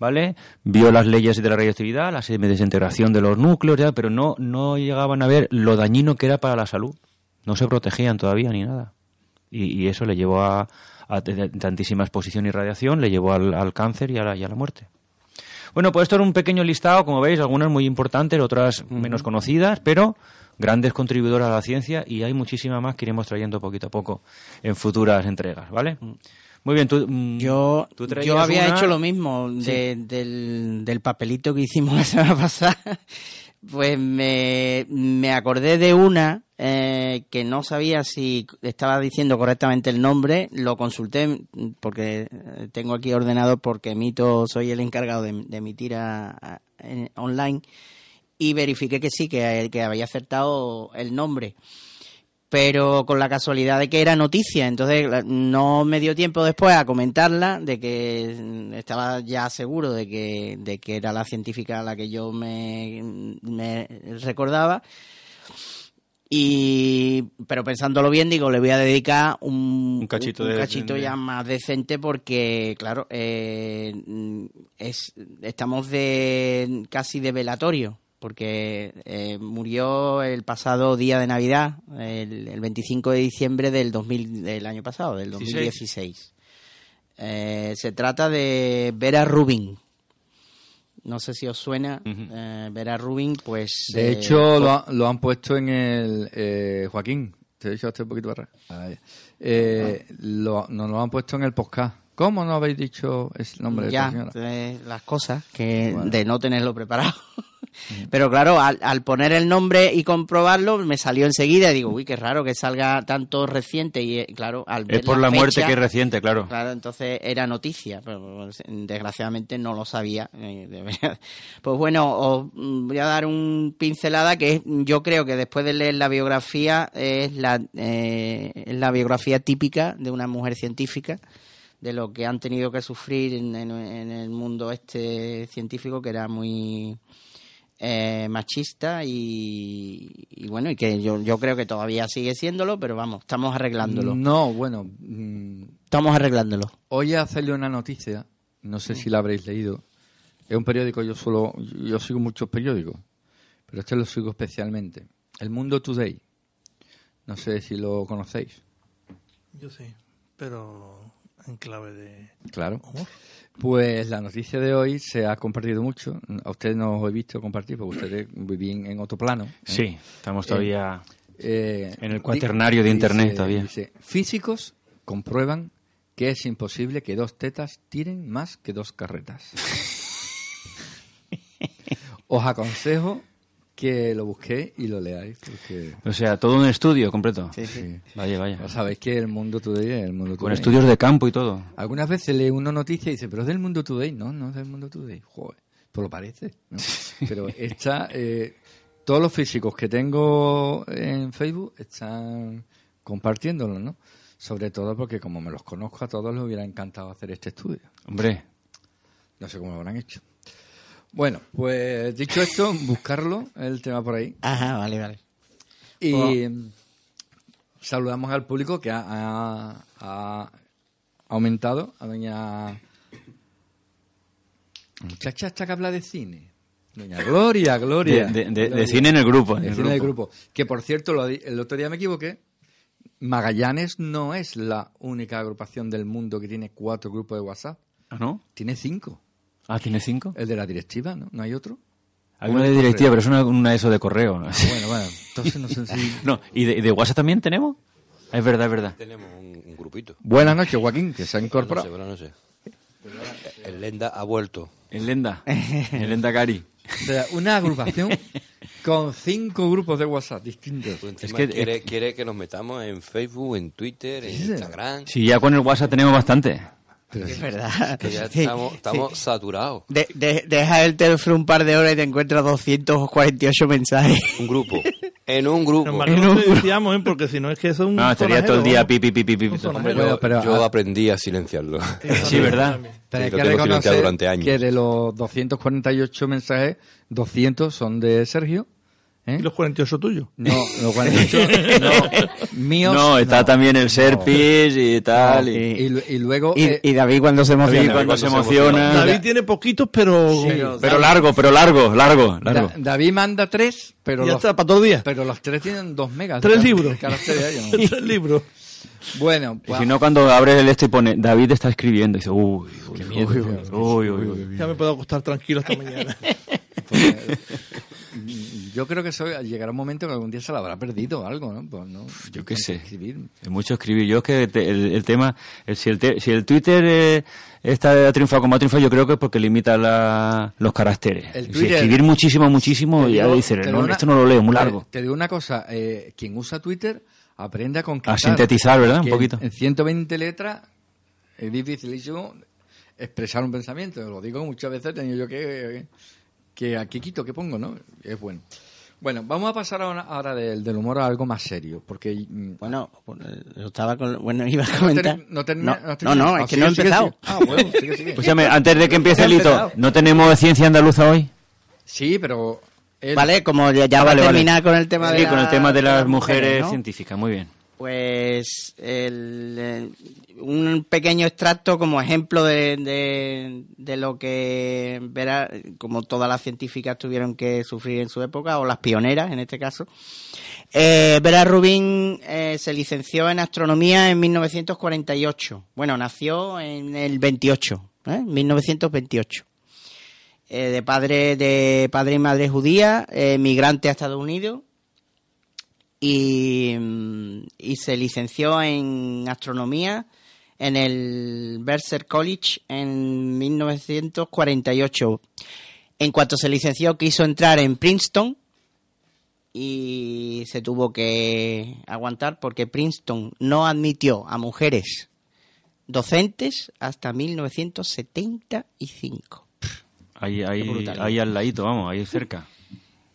[SPEAKER 4] ¿vale? Vio las leyes de la radioactividad, la desintegración de los núcleos, ya, pero no, no llegaban a ver lo dañino que era para la salud. No se protegían todavía ni nada. Y, y eso le llevó a, tantísima exposición y radiación, le llevó al, al cáncer y a, la, y a la muerte. Bueno, pues esto era un pequeño listado, como veis, algunas muy importantes, otras menos conocidas, pero grandes contribuidoras a la ciencia y hay muchísimas más que iremos trayendo poquito a poco en futuras entregas, ¿vale? Muy bien, tú, mm,
[SPEAKER 6] Yo,
[SPEAKER 4] tú
[SPEAKER 6] yo había
[SPEAKER 4] una-
[SPEAKER 6] hecho lo mismo de- del, del papelito que hicimos [laughs] la semana pasada. Pues me, me acordé de una eh, que no sabía si estaba diciendo correctamente el nombre. Lo consulté porque tengo aquí ordenado porque emito, soy el encargado de, de emitir a- a- en- online y verifiqué que sí, que, que había acertado el nombre pero con la casualidad de que era noticia, entonces no me dio tiempo después a comentarla, de que mm, estaba ya seguro de que, de que era la científica a la que yo me, me recordaba. Y, pero pensándolo bien, digo, le voy a dedicar un,
[SPEAKER 4] Un cachito
[SPEAKER 6] un
[SPEAKER 4] de-
[SPEAKER 6] cachito
[SPEAKER 4] de-
[SPEAKER 6] ya más decente porque, claro, eh, mm, es, estamos de casi de velatorio porque eh, murió el pasado día de Navidad, el, el 25 de diciembre del, 2000, del año pasado, del 2016. Eh, se trata de Vera Rubin. No sé si os suena. Eh, Vera Rubin, pues...
[SPEAKER 3] De
[SPEAKER 6] eh,
[SPEAKER 3] hecho, lo, ha- lo han puesto en el... eh, Joaquín, te he dicho un poquito para. Eh, lo, nos lo han puesto en el podcast. ¿Cómo no habéis dicho el nombre de esta señora?
[SPEAKER 6] eh, las cosas que
[SPEAKER 3] Bueno.
[SPEAKER 6] de no tenerlo preparado. Pero claro, al, al poner el nombre y comprobarlo, me salió enseguida y digo, uy, qué raro que salga tanto reciente. Y eh, claro, al ver
[SPEAKER 4] Es por la, muerte
[SPEAKER 6] fecha-
[SPEAKER 4] que es reciente, claro.
[SPEAKER 6] Claro, entonces era noticia, pero pues, desgraciadamente no lo sabía. eh, Pues bueno, os voy a dar un pincelada que es- yo creo que después de leer la biografía es la, eh, es la biografía típica de una mujer científica, de lo que han tenido que sufrir en, en- en el mundo este científico que era muy eh, machista y, y bueno, y que yo, yo creo que todavía sigue siéndolo, pero vamos, estamos arreglándolo.
[SPEAKER 3] No, bueno, mm,
[SPEAKER 6] Estamos arreglándolo.
[SPEAKER 3] hoy a hacerle una noticia, no sé si la habréis leído. Es un periódico, yo solo, yo sigo muchos periódicos, pero este lo sigo especialmente. El Mundo Today. No sé si lo conocéis.
[SPEAKER 5] Yo sí, pero en clave de
[SPEAKER 3] Claro.
[SPEAKER 5] humor.
[SPEAKER 3] Pues la noticia de hoy se ha compartido mucho. A ustedes no os he visto compartir porque ustedes vivían en otro plano. ¿eh?
[SPEAKER 4] Sí, estamos todavía...
[SPEAKER 3] Eh,
[SPEAKER 4] En el cuaternario de Internet todavía.
[SPEAKER 3] dice, físicos comprueban que es imposible que dos tetas tiren más que dos carretas. [laughs] Os aconsejo que lo busquéis y lo leáis porque
[SPEAKER 4] O sea, todo un estudio completo.
[SPEAKER 6] Sí, sí.
[SPEAKER 4] Vaya, vaya.
[SPEAKER 3] ya sabéis que el mundo today es el mundo
[SPEAKER 4] Con
[SPEAKER 3] today.
[SPEAKER 4] estudios de campo y todo.
[SPEAKER 3] Algunas veces lee uno noticias y dice, pero es del mundo today. No, no es del mundo today. Joder, pues lo parece. ¿no? Pero esta, eh, todos los físicos que tengo en Facebook están compartiéndolo, ¿no? Sobre todo porque como me los conozco a todos les hubiera encantado hacer este estudio.
[SPEAKER 4] Hombre,
[SPEAKER 3] No sé cómo lo habrán hecho. Bueno, pues dicho esto, buscarlo, el tema por ahí.
[SPEAKER 6] Ajá, vale, vale.
[SPEAKER 3] Y mm, saludamos al público que ha, ha- ha aumentado a doña muchacha esta que habla de cine. Doña Gloria, Gloria.
[SPEAKER 4] de- de- de
[SPEAKER 3] Gloria.
[SPEAKER 4] cine en el grupo. en
[SPEAKER 3] De
[SPEAKER 4] el
[SPEAKER 3] cine del
[SPEAKER 4] grupo.
[SPEAKER 3] grupo. Que por cierto, lo el otro día me equivoqué. Magallanes no es la única agrupación del mundo que tiene cuatro grupos de WhatsApp.
[SPEAKER 4] ¿Ah, no?
[SPEAKER 3] Tiene cinco.
[SPEAKER 4] Ah, ¿tiene cinco?
[SPEAKER 3] El de la directiva, ¿no? ¿No hay otro?
[SPEAKER 4] Hay una de directiva, pero es una, una de eso de correo. ¿no?
[SPEAKER 3] Bueno, bueno, entonces no sé si... [laughs]
[SPEAKER 4] No, ¿y de, WhatsApp también tenemos? Ah, Es verdad, es verdad.
[SPEAKER 8] Tenemos un, un grupito.
[SPEAKER 3] Buenas noches, Joaquín, que se ha incorporado.
[SPEAKER 8] bueno, no sé. El Lenda ha vuelto.
[SPEAKER 4] El Lenda. [laughs] El Lenda Cari.
[SPEAKER 3] O sea, una agrupación con cinco grupos de WhatsApp distintos.
[SPEAKER 8] Encima
[SPEAKER 4] que-
[SPEAKER 8] quiere, quiere que nos metamos en Facebook, en Twitter, en Instagram.
[SPEAKER 4] Sí, ya con el WhatsApp tenemos bastante.
[SPEAKER 6] Es verdad.
[SPEAKER 8] Que ya
[SPEAKER 6] Sí,
[SPEAKER 8] estamos, estamos
[SPEAKER 6] sí.
[SPEAKER 8] saturados.
[SPEAKER 6] De- de- deja el teléfono un par de horas y te encuentras 248 mensajes.
[SPEAKER 8] Un grupo. En un grupo.
[SPEAKER 5] No lo decíamos, ¿eh? porque si no es que eso es un
[SPEAKER 4] No, estaría todo el día pi, pi, pi, pi, pi.
[SPEAKER 5] Un
[SPEAKER 8] Hombre, yo,
[SPEAKER 3] pero-
[SPEAKER 8] yo
[SPEAKER 3] ah-
[SPEAKER 8] aprendí a silenciarlo.
[SPEAKER 4] Sí, ¿verdad?
[SPEAKER 3] Pero hay
[SPEAKER 8] Sí,
[SPEAKER 3] que
[SPEAKER 8] lo tengo silenciado
[SPEAKER 3] reconocer
[SPEAKER 8] durante años.
[SPEAKER 3] que de los 248 mensajes, 200 son de Sergio. ¿Eh?
[SPEAKER 5] Y los 48 tuyos.
[SPEAKER 3] No, los 48 no, [laughs] míos.
[SPEAKER 4] No, está
[SPEAKER 3] no.
[SPEAKER 4] también el Serpis y tal.
[SPEAKER 6] No,
[SPEAKER 4] y-
[SPEAKER 3] Y, lu- y luego...
[SPEAKER 6] Y,
[SPEAKER 3] eh,
[SPEAKER 6] y David cuando se emociona.
[SPEAKER 4] David cuando se emociona.
[SPEAKER 5] David tiene poquitos, pero...
[SPEAKER 4] Pero largo, pero largo, largo, largo.
[SPEAKER 3] Da- David manda tres, pero
[SPEAKER 5] ya
[SPEAKER 3] los,
[SPEAKER 5] está, para todo el día.
[SPEAKER 3] pero los tres tienen dos megas.
[SPEAKER 5] Tres libros. [laughs] Tres libros.
[SPEAKER 3] Bueno,
[SPEAKER 4] Y
[SPEAKER 3] pues,
[SPEAKER 4] si no, cuando abres el esto y pone David está escribiendo, y dice, uy, uy, uy, uy, uy, uy.
[SPEAKER 5] Ya me puedo acostar tranquilo esta [laughs] mañana.
[SPEAKER 3] pues, yo creo que eso llegará un momento que algún día se lo habrá perdido algo, ¿no? Pues, ¿no?
[SPEAKER 4] Yo qué sé.
[SPEAKER 3] escribir.
[SPEAKER 4] Es mucho escribir. Yo es que te- el, el tema, el- si, el te- si el Twitter eh, está ha triunfado como ha triunfado, yo creo que es porque limita la- los caracteres.
[SPEAKER 3] El
[SPEAKER 4] si
[SPEAKER 3] Twitter-
[SPEAKER 4] escribir muchísimo, muchísimo,
[SPEAKER 3] Te
[SPEAKER 4] ya
[SPEAKER 3] digo-
[SPEAKER 4] dices,
[SPEAKER 3] te digo
[SPEAKER 4] no,
[SPEAKER 3] una-
[SPEAKER 4] esto no lo leo, muy
[SPEAKER 3] te-
[SPEAKER 4] largo.
[SPEAKER 3] Te, digo una cosa, eh, quien usa Twitter aprende a conquistar.
[SPEAKER 4] A sintetizar, ¿verdad? Un poquito.
[SPEAKER 3] En 120 letras es dificilísimo expresar un pensamiento. Lo digo muchas veces, he tenido yo que, que aquí quito, que pongo, ¿no? Es bueno. Bueno, vamos a pasar ahora, ahora del, del humor a algo más serio, porque... mm,
[SPEAKER 6] Bueno, pues, yo estaba con... Bueno, [laughs] iba a
[SPEAKER 3] no
[SPEAKER 6] comentar.
[SPEAKER 3] no termina-
[SPEAKER 6] no, no, es que no he empezado.
[SPEAKER 3] sigue. Ah, bueno, sigue, sigue. [laughs]
[SPEAKER 4] Escúchame, antes de que empiece el hito. ¿no tenemos ciencia andaluza hoy?
[SPEAKER 3] Sí, pero... él-
[SPEAKER 6] Vale, como ya, ya
[SPEAKER 4] Ah,
[SPEAKER 6] va
[SPEAKER 4] vale,
[SPEAKER 6] a
[SPEAKER 4] vale.
[SPEAKER 6] terminar con el tema de
[SPEAKER 4] Sí,
[SPEAKER 6] la-
[SPEAKER 4] con el tema de las mujeres científicas, muy bien.
[SPEAKER 6] Pues el, eh, un pequeño extracto como ejemplo de, de, lo que verá, como todas las científicas tuvieron que sufrir en su época, o las pioneras en este caso. Eh, Vera Rubin eh, se licenció en astronomía en 1948. Bueno, nació en el 28, ¿eh? 1928. Eh, de padre de padre y madre judía, migrante a Estados Unidos y, mm, y se licenció en astronomía en el Mercer College en 1948. En cuanto se licenció quiso entrar en Princeton y se tuvo que aguantar porque Princeton no admitió a mujeres docentes hasta 1975.
[SPEAKER 4] Ahí, ahí, ahí al ladito, vamos, ahí cerca.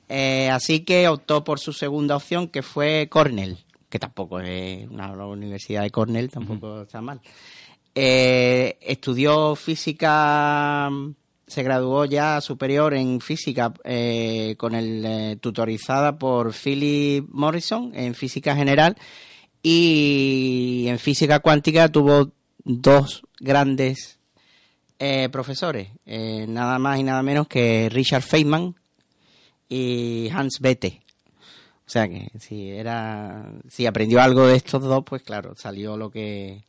[SPEAKER 6] Eh, así que optó por su segunda opción, que fue Cornell, que tampoco es una la universidad de Cornell, tampoco está mal. Eh, estudió física, se graduó ya superior en física eh, con el tutorizada por Philip Morrison en física general y en física cuántica tuvo dos grandes profesores, nada más y nada menos que Richard Feynman y Hans Bethe. O sea que si era, si aprendió algo de estos dos, pues claro, salió lo que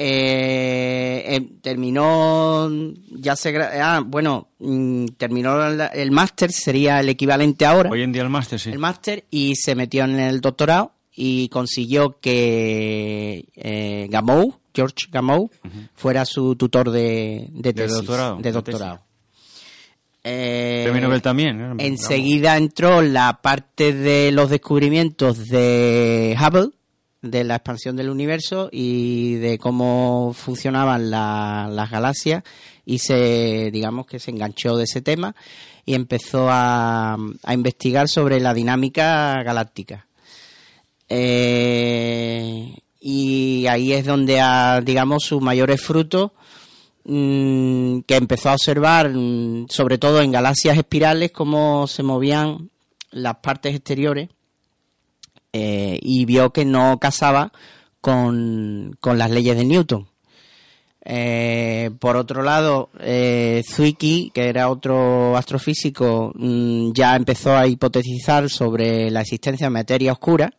[SPEAKER 6] eh, eh, terminó ya se ah, bueno mm, terminó el, el máster sería el equivalente ahora
[SPEAKER 4] Hoy en día el máster, sí.
[SPEAKER 6] el máster y se metió en el doctorado y consiguió que eh, Gamow, George Gamow, fuera su tutor de, de
[SPEAKER 4] De
[SPEAKER 6] tesis,
[SPEAKER 4] doctorado,
[SPEAKER 6] de
[SPEAKER 4] de
[SPEAKER 6] doctorado. Eh,
[SPEAKER 4] también. ¿eh?
[SPEAKER 6] Enseguida entró la parte de los descubrimientos de Hubble, de la expansión del universo y de cómo funcionaban la- las galaxias y se, digamos que se enganchó de ese tema y empezó a, a investigar sobre la dinámica galáctica. Eh, y ahí es donde, ha, digamos, sus mayores frutos mm, que empezó a observar, mm, sobre todo en galaxias espirales, cómo se movían las partes exteriores eh, y vio que no casaba con, con las leyes de Newton. Eh, por otro lado, eh, Zwicky, que era otro astrofísico, mm, ya empezó a hipotetizar sobre la existencia de materia oscura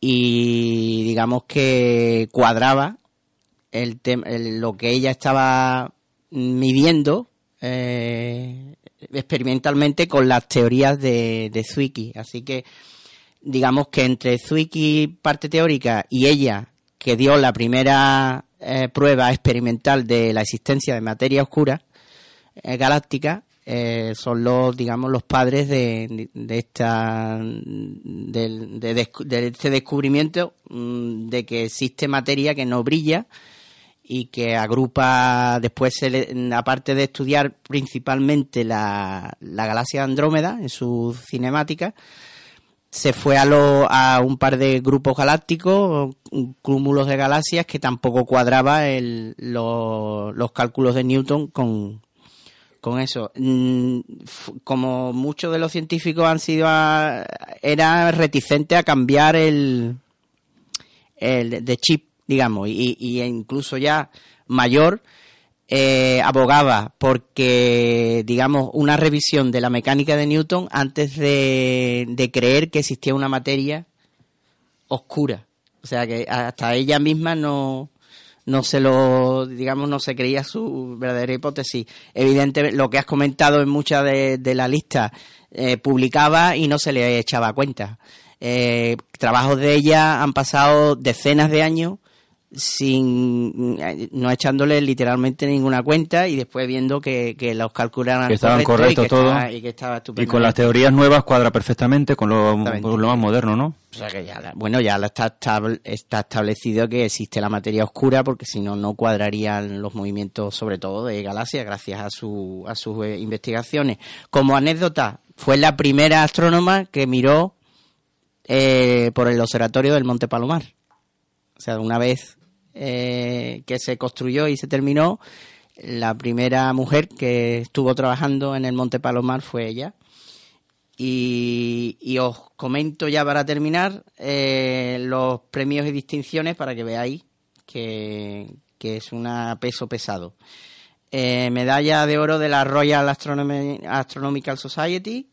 [SPEAKER 6] y digamos que cuadraba el el- lo que ella estaba midiendo eh, experimentalmente con las teorías de, de Zwicky. Así que digamos que entre Zwicky parte teórica y ella que dio la primera eh, prueba experimental de la existencia de materia oscura eh, galáctica son los digamos los padres de, de esta de, descu- de este descubrimiento mm, de que existe materia que no brilla y que agrupa después se aparte de estudiar principalmente la, la galaxia Andrómeda en su cinemática se fue a, lo- a un par de grupos galácticos, cúmulos de galaxias que tampoco cuadraba el- lo- los cálculos de Newton con, con eso. Mm, Como muchos de los científicos han sido, a- era reticente a cambiar el, el de chip, digamos, y, incluso ya mayor, eh, abogaba porque, digamos, una revisión de la mecánica de Newton antes de, de creer que existía una materia oscura. O sea que hasta ella misma no, no se lo, digamos, no se creía su verdadera hipótesis. Evidentemente, lo que has comentado en muchas de, de la lista, eh, publicaba y no se le echaba cuenta. Eh, trabajos de ella han pasado decenas de años sin no echándole literalmente ninguna cuenta y después viendo que, que los cálculos eran
[SPEAKER 4] Que estaban
[SPEAKER 6] correctos que
[SPEAKER 4] todo.
[SPEAKER 6] estaba- y que estaba
[SPEAKER 4] Y con las teorías nuevas cuadra perfectamente con lo, más moderno, ¿no?
[SPEAKER 6] O sea que ya, bueno, ya está, está establecido que existe la materia oscura porque si no, no cuadrarían los movimientos, sobre todo de galaxias, gracias a, su, a sus eh, investigaciones. Como anécdota, fue la primera astrónoma que miró eh, por el observatorio del Monte Palomar. O sea, una vez eh, que se construyó y se terminó, la primera mujer que estuvo trabajando en el Monte Palomar fue ella. Y, os comento ya para terminar eh, los premios y distinciones para que veáis que, que es un peso pesado. Eh, medalla de oro de la Royal Astronomical Society,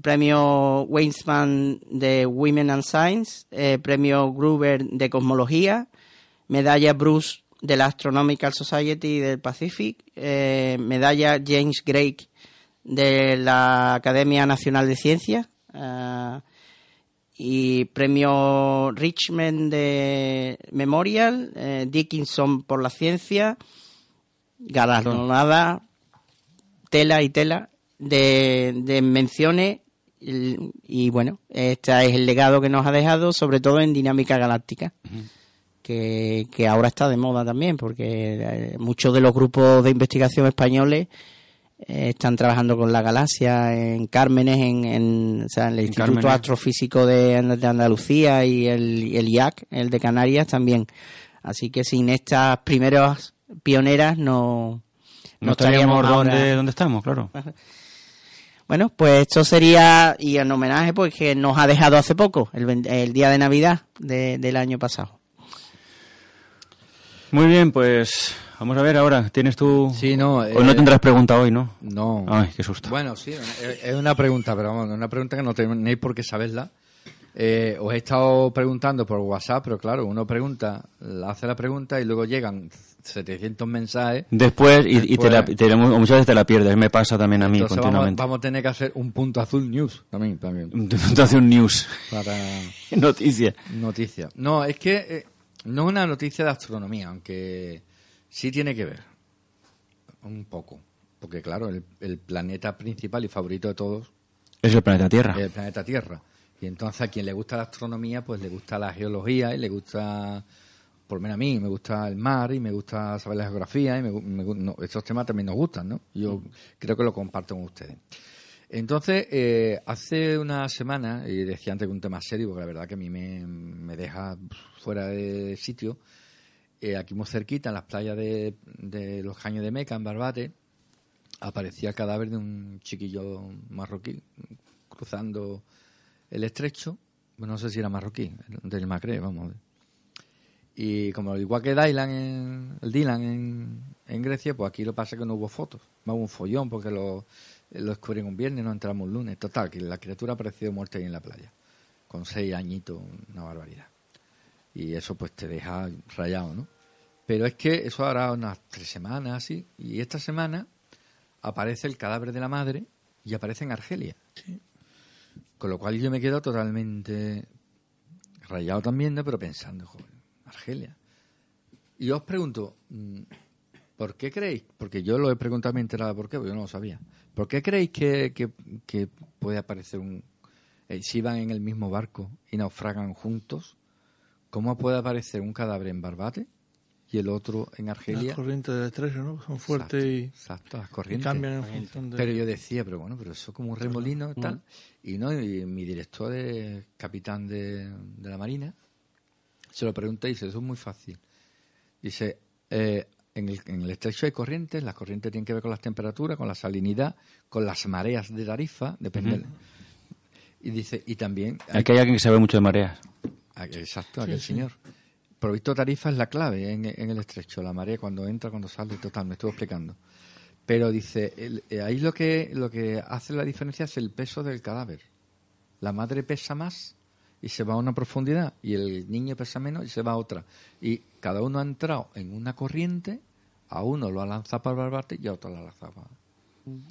[SPEAKER 6] premio Weizmann de Women and Science, premio Gruber de Cosmología, medalla Bruce de la Astronomical Society del Pacific, eh, medalla James Gray de la Academia Nacional de Ciencias ah, y premio Richmond de Memorial, eh, Dickinson por la ciencia, galardonada tela y tela de, menciones y, y bueno, este es el legado que nos ha dejado, sobre todo en dinámica galáctica. Que, que ahora está de moda también, porque eh, muchos de los grupos de investigación españoles eh, están trabajando con la galaxia en Cármenes, en, en, o sea, en el
[SPEAKER 4] En
[SPEAKER 6] Instituto
[SPEAKER 4] Cármenes.
[SPEAKER 6] Astrofísico de, de Andalucía y el, el IAC, el de Canarias también. Así que sin estas primeras pioneras no,
[SPEAKER 4] No, estaríamos
[SPEAKER 6] estaríamos ahora-
[SPEAKER 4] donde, donde estamos, claro. [laughs]
[SPEAKER 6] Bueno, pues esto sería, y en homenaje, pues que nos ha dejado hace poco, el, el día de Navidad de- del año pasado.
[SPEAKER 4] Muy bien, pues Vamos a ver ahora, ¿tienes tú...?
[SPEAKER 3] Sí, no...
[SPEAKER 4] Hoy no
[SPEAKER 3] eh,
[SPEAKER 4] tendrás pregunta hoy, ¿no?
[SPEAKER 3] No.
[SPEAKER 4] Ay, qué susto.
[SPEAKER 3] Bueno, sí, es una pregunta, pero vamos, una pregunta que no tenéis por qué saberla. Eh, os he estado preguntando por WhatsApp, pero claro, uno pregunta, hace la pregunta y luego llegan 700 mensajes.
[SPEAKER 4] Después, y, y te la-
[SPEAKER 3] Después-
[SPEAKER 4] te la- muchas veces te la pierdes, me pasa también a mí
[SPEAKER 3] vamos,
[SPEAKER 4] continuamente.
[SPEAKER 3] vamos a tener que hacer un punto azul news también, también [laughs]
[SPEAKER 4] un news,
[SPEAKER 3] para [laughs]
[SPEAKER 4] noticia.
[SPEAKER 3] noticias. No, es que eh, no es una noticia de astronomía, aunque sí tiene que ver un poco, porque claro, el, el planeta principal y favorito de todos
[SPEAKER 4] Es el planeta Tierra.
[SPEAKER 3] es el planeta Tierra. Y entonces a quien le gusta la astronomía, pues le gusta la geología y le gusta, por lo menos a mí, me gusta el mar y me gusta saber la geografía y me, me no, esos temas también nos gustan, ¿no? Yo creo que lo comparto con ustedes. Entonces, eh, hace una semana, y decía antes que un tema serio, porque la verdad que a mí me, me deja fuera de sitio, eh, aquí muy cerquita, en las playas de, los Caños de Meca, en Barbate, aparecía el cadáver de un chiquillo marroquí cruzando el estrecho. No sé si era marroquí, del Macré, vamos. Y como igual que Dylan en, el Dylan en, en Grecia, pues aquí lo pasa que no hubo fotos. Hubo un follón porque lo, lo descubrieron un viernes, no entramos un lunes. Total, que la criatura apareció muerta ahí en la playa. Con seis añitos, una barbaridad. Y eso pues te deja rayado, ¿no? Pero es que eso hará unas tres semanas así. Y esta semana aparece el cadáver de la madre y aparece en Argelia. Con lo cual yo me quedo totalmente rayado también, ¿no? pero pensando, joder, Argelia. Y os pregunto, mm, ¿por qué creéis? Porque yo lo he preguntado, me he enterado por qué, porque yo no lo sabía. ¿Por qué creéis que, que- que puede aparecer un... eh, si van en el mismo barco y naufragan juntos, ¿cómo puede aparecer un cadáver en Barbate y el otro en Argelia?
[SPEAKER 5] Las corrientes del estrecho, ¿no? Son fuertes
[SPEAKER 3] Exacto,
[SPEAKER 5] y,
[SPEAKER 3] exacto, las corrientes.
[SPEAKER 5] cambian en función de...
[SPEAKER 3] Pero yo decía, pero bueno, pero eso es como un remolino y tal. Y no, y mi director es capitán de, de la Marina. Se lo pregunté y dice, eso es muy fácil. Dice, eh, en, el, en el estrecho hay corrientes, las corrientes tienen que ver con las temperaturas, con la salinidad, con las mareas de Tarifa, depende. Y dice, y también...
[SPEAKER 4] Aquí hay alguien que sabe mucho de mareas.
[SPEAKER 3] Ah, Exacto, aquel señor. Provisto tarifa es la clave en, en el estrecho, la marea cuando entra, cuando sale, total, me estuvo explicando. Pero dice, el- eh, ahí lo que, lo que hace la diferencia es el peso del cadáver. La madre pesa más y se va a una profundidad y el niño pesa menos y se va a otra. Y cada uno ha entrado en una corriente, a uno lo ha lanzado para el barbate y a otro lo ha lanzado para...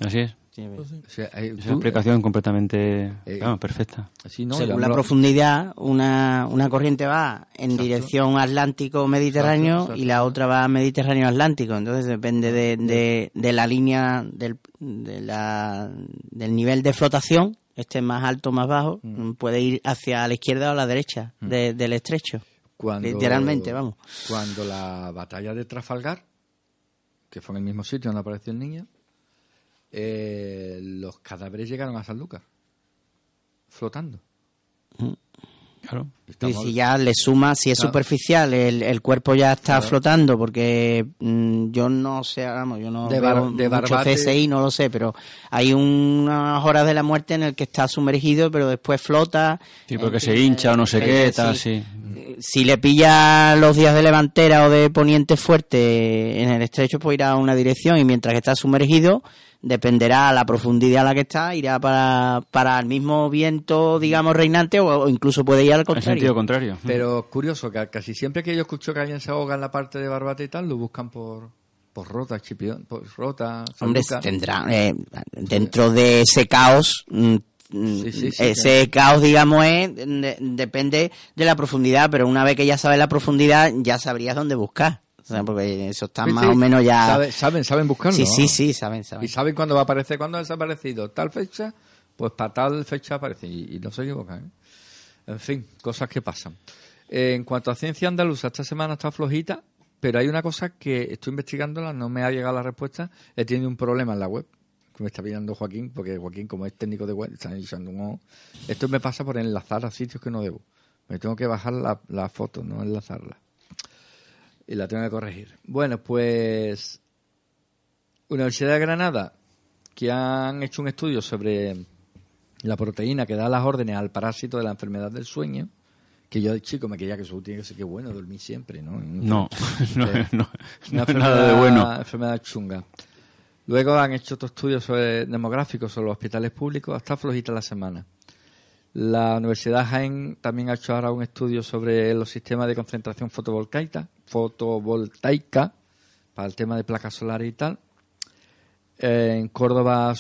[SPEAKER 4] Así es.
[SPEAKER 3] O sea, eh,
[SPEAKER 4] Es
[SPEAKER 3] tú-
[SPEAKER 4] una explicación completamente
[SPEAKER 3] Eh,
[SPEAKER 4] claro, perfecta.
[SPEAKER 3] Sí, no,
[SPEAKER 6] Según la profundidad, una, una corriente va en
[SPEAKER 3] Exacto.
[SPEAKER 6] dirección Atlántico-Mediterráneo
[SPEAKER 3] Exacto, exacto.
[SPEAKER 6] y la otra va Mediterráneo-Atlántico. Entonces depende de, de, de la línea del, de la, del nivel de flotación, este más alto o más bajo,
[SPEAKER 3] Mm.
[SPEAKER 6] puede ir hacia la izquierda o a la derecha de- del estrecho.
[SPEAKER 3] Cuando,
[SPEAKER 6] Literalmente, vamos.
[SPEAKER 3] Cuando la batalla de Trafalgar, que fue en el mismo sitio donde apareció el niño, eh, los cadáveres llegaron a San Lucas, flotando.
[SPEAKER 4] Claro.
[SPEAKER 6] Y si ya le suma, si es
[SPEAKER 3] Claro.
[SPEAKER 6] superficial, el, el cuerpo ya está
[SPEAKER 3] Claro.
[SPEAKER 6] flotando, porque mm, yo no sé, vamos, yo no
[SPEAKER 3] De
[SPEAKER 6] veo
[SPEAKER 3] bar- de
[SPEAKER 6] mucho
[SPEAKER 3] Barbate-
[SPEAKER 6] CSI, no lo sé, pero hay unas horas de la muerte en el que está sumergido, pero después flota.
[SPEAKER 4] Sí, porque
[SPEAKER 6] En
[SPEAKER 4] se hincha o no sé
[SPEAKER 6] eh,
[SPEAKER 4] qué,
[SPEAKER 6] sí.
[SPEAKER 4] tal, sí.
[SPEAKER 6] Eh, Si le pilla los días de levantera o de poniente fuerte en el estrecho, pues irá a una dirección y mientras que está sumergido, dependerá a la profundidad a la que está, irá para, para el mismo viento, digamos, reinante o, o incluso puede ir al
[SPEAKER 4] En
[SPEAKER 6] contrario.
[SPEAKER 4] sentido contrario.
[SPEAKER 3] Pero curioso, que casi siempre que yo escucho que alguien se ahoga en la parte de Barbate y tal, lo buscan por, por Rota, Chipión, por Rota,
[SPEAKER 6] Hombre, tendrá, eh, dentro de ese caos, mm, mm,
[SPEAKER 3] Sí, sí, sí,
[SPEAKER 6] ese caos, digamos, es, de- depende de la profundidad, pero una vez que ya sabes la profundidad, ya sabrías dónde buscar. Porque eso está más o menos ya...
[SPEAKER 3] sabe- saben, saben buscarlo.
[SPEAKER 6] sí, sí, sí, saben, saben.
[SPEAKER 3] Y saben cuándo va a aparecer, cuándo ha desaparecido tal fecha, pues para tal fecha aparece y, y no se equivocan. ¿eh? En fin, cosas que pasan. Eh, en cuanto a ciencia andaluza, esta semana está flojita, pero hay una cosa que estoy investigándola, no me ha llegado la respuesta, he tenido un problema en la web que me está pidiendo Joaquín, porque Joaquín, como es técnico de web, está echando un ojo. Esto me pasa por enlazar a sitios que no debo. Me tengo que bajar la, la foto, no enlazarla. Y la tengo que corregir. Bueno, pues Universidad de Granada, que han hecho un estudio sobre la proteína que da las órdenes al parásito de la enfermedad del sueño, Que yo de chico me creía que eso tiene que ser que bueno, dormir siempre, ¿no? [laughs]
[SPEAKER 4] No, no, no,
[SPEAKER 3] una
[SPEAKER 4] nada de bueno.
[SPEAKER 3] enfermedad chunga. Luego han hecho otros estudios sobre- demográficos sobre los hospitales públicos, hasta flojita la semana. La Universidad de Jaén también ha hecho ahora un estudio sobre los sistemas de concentración fotovoltaica, fotovoltaica para el tema de placas solares y tal. En Córdoba,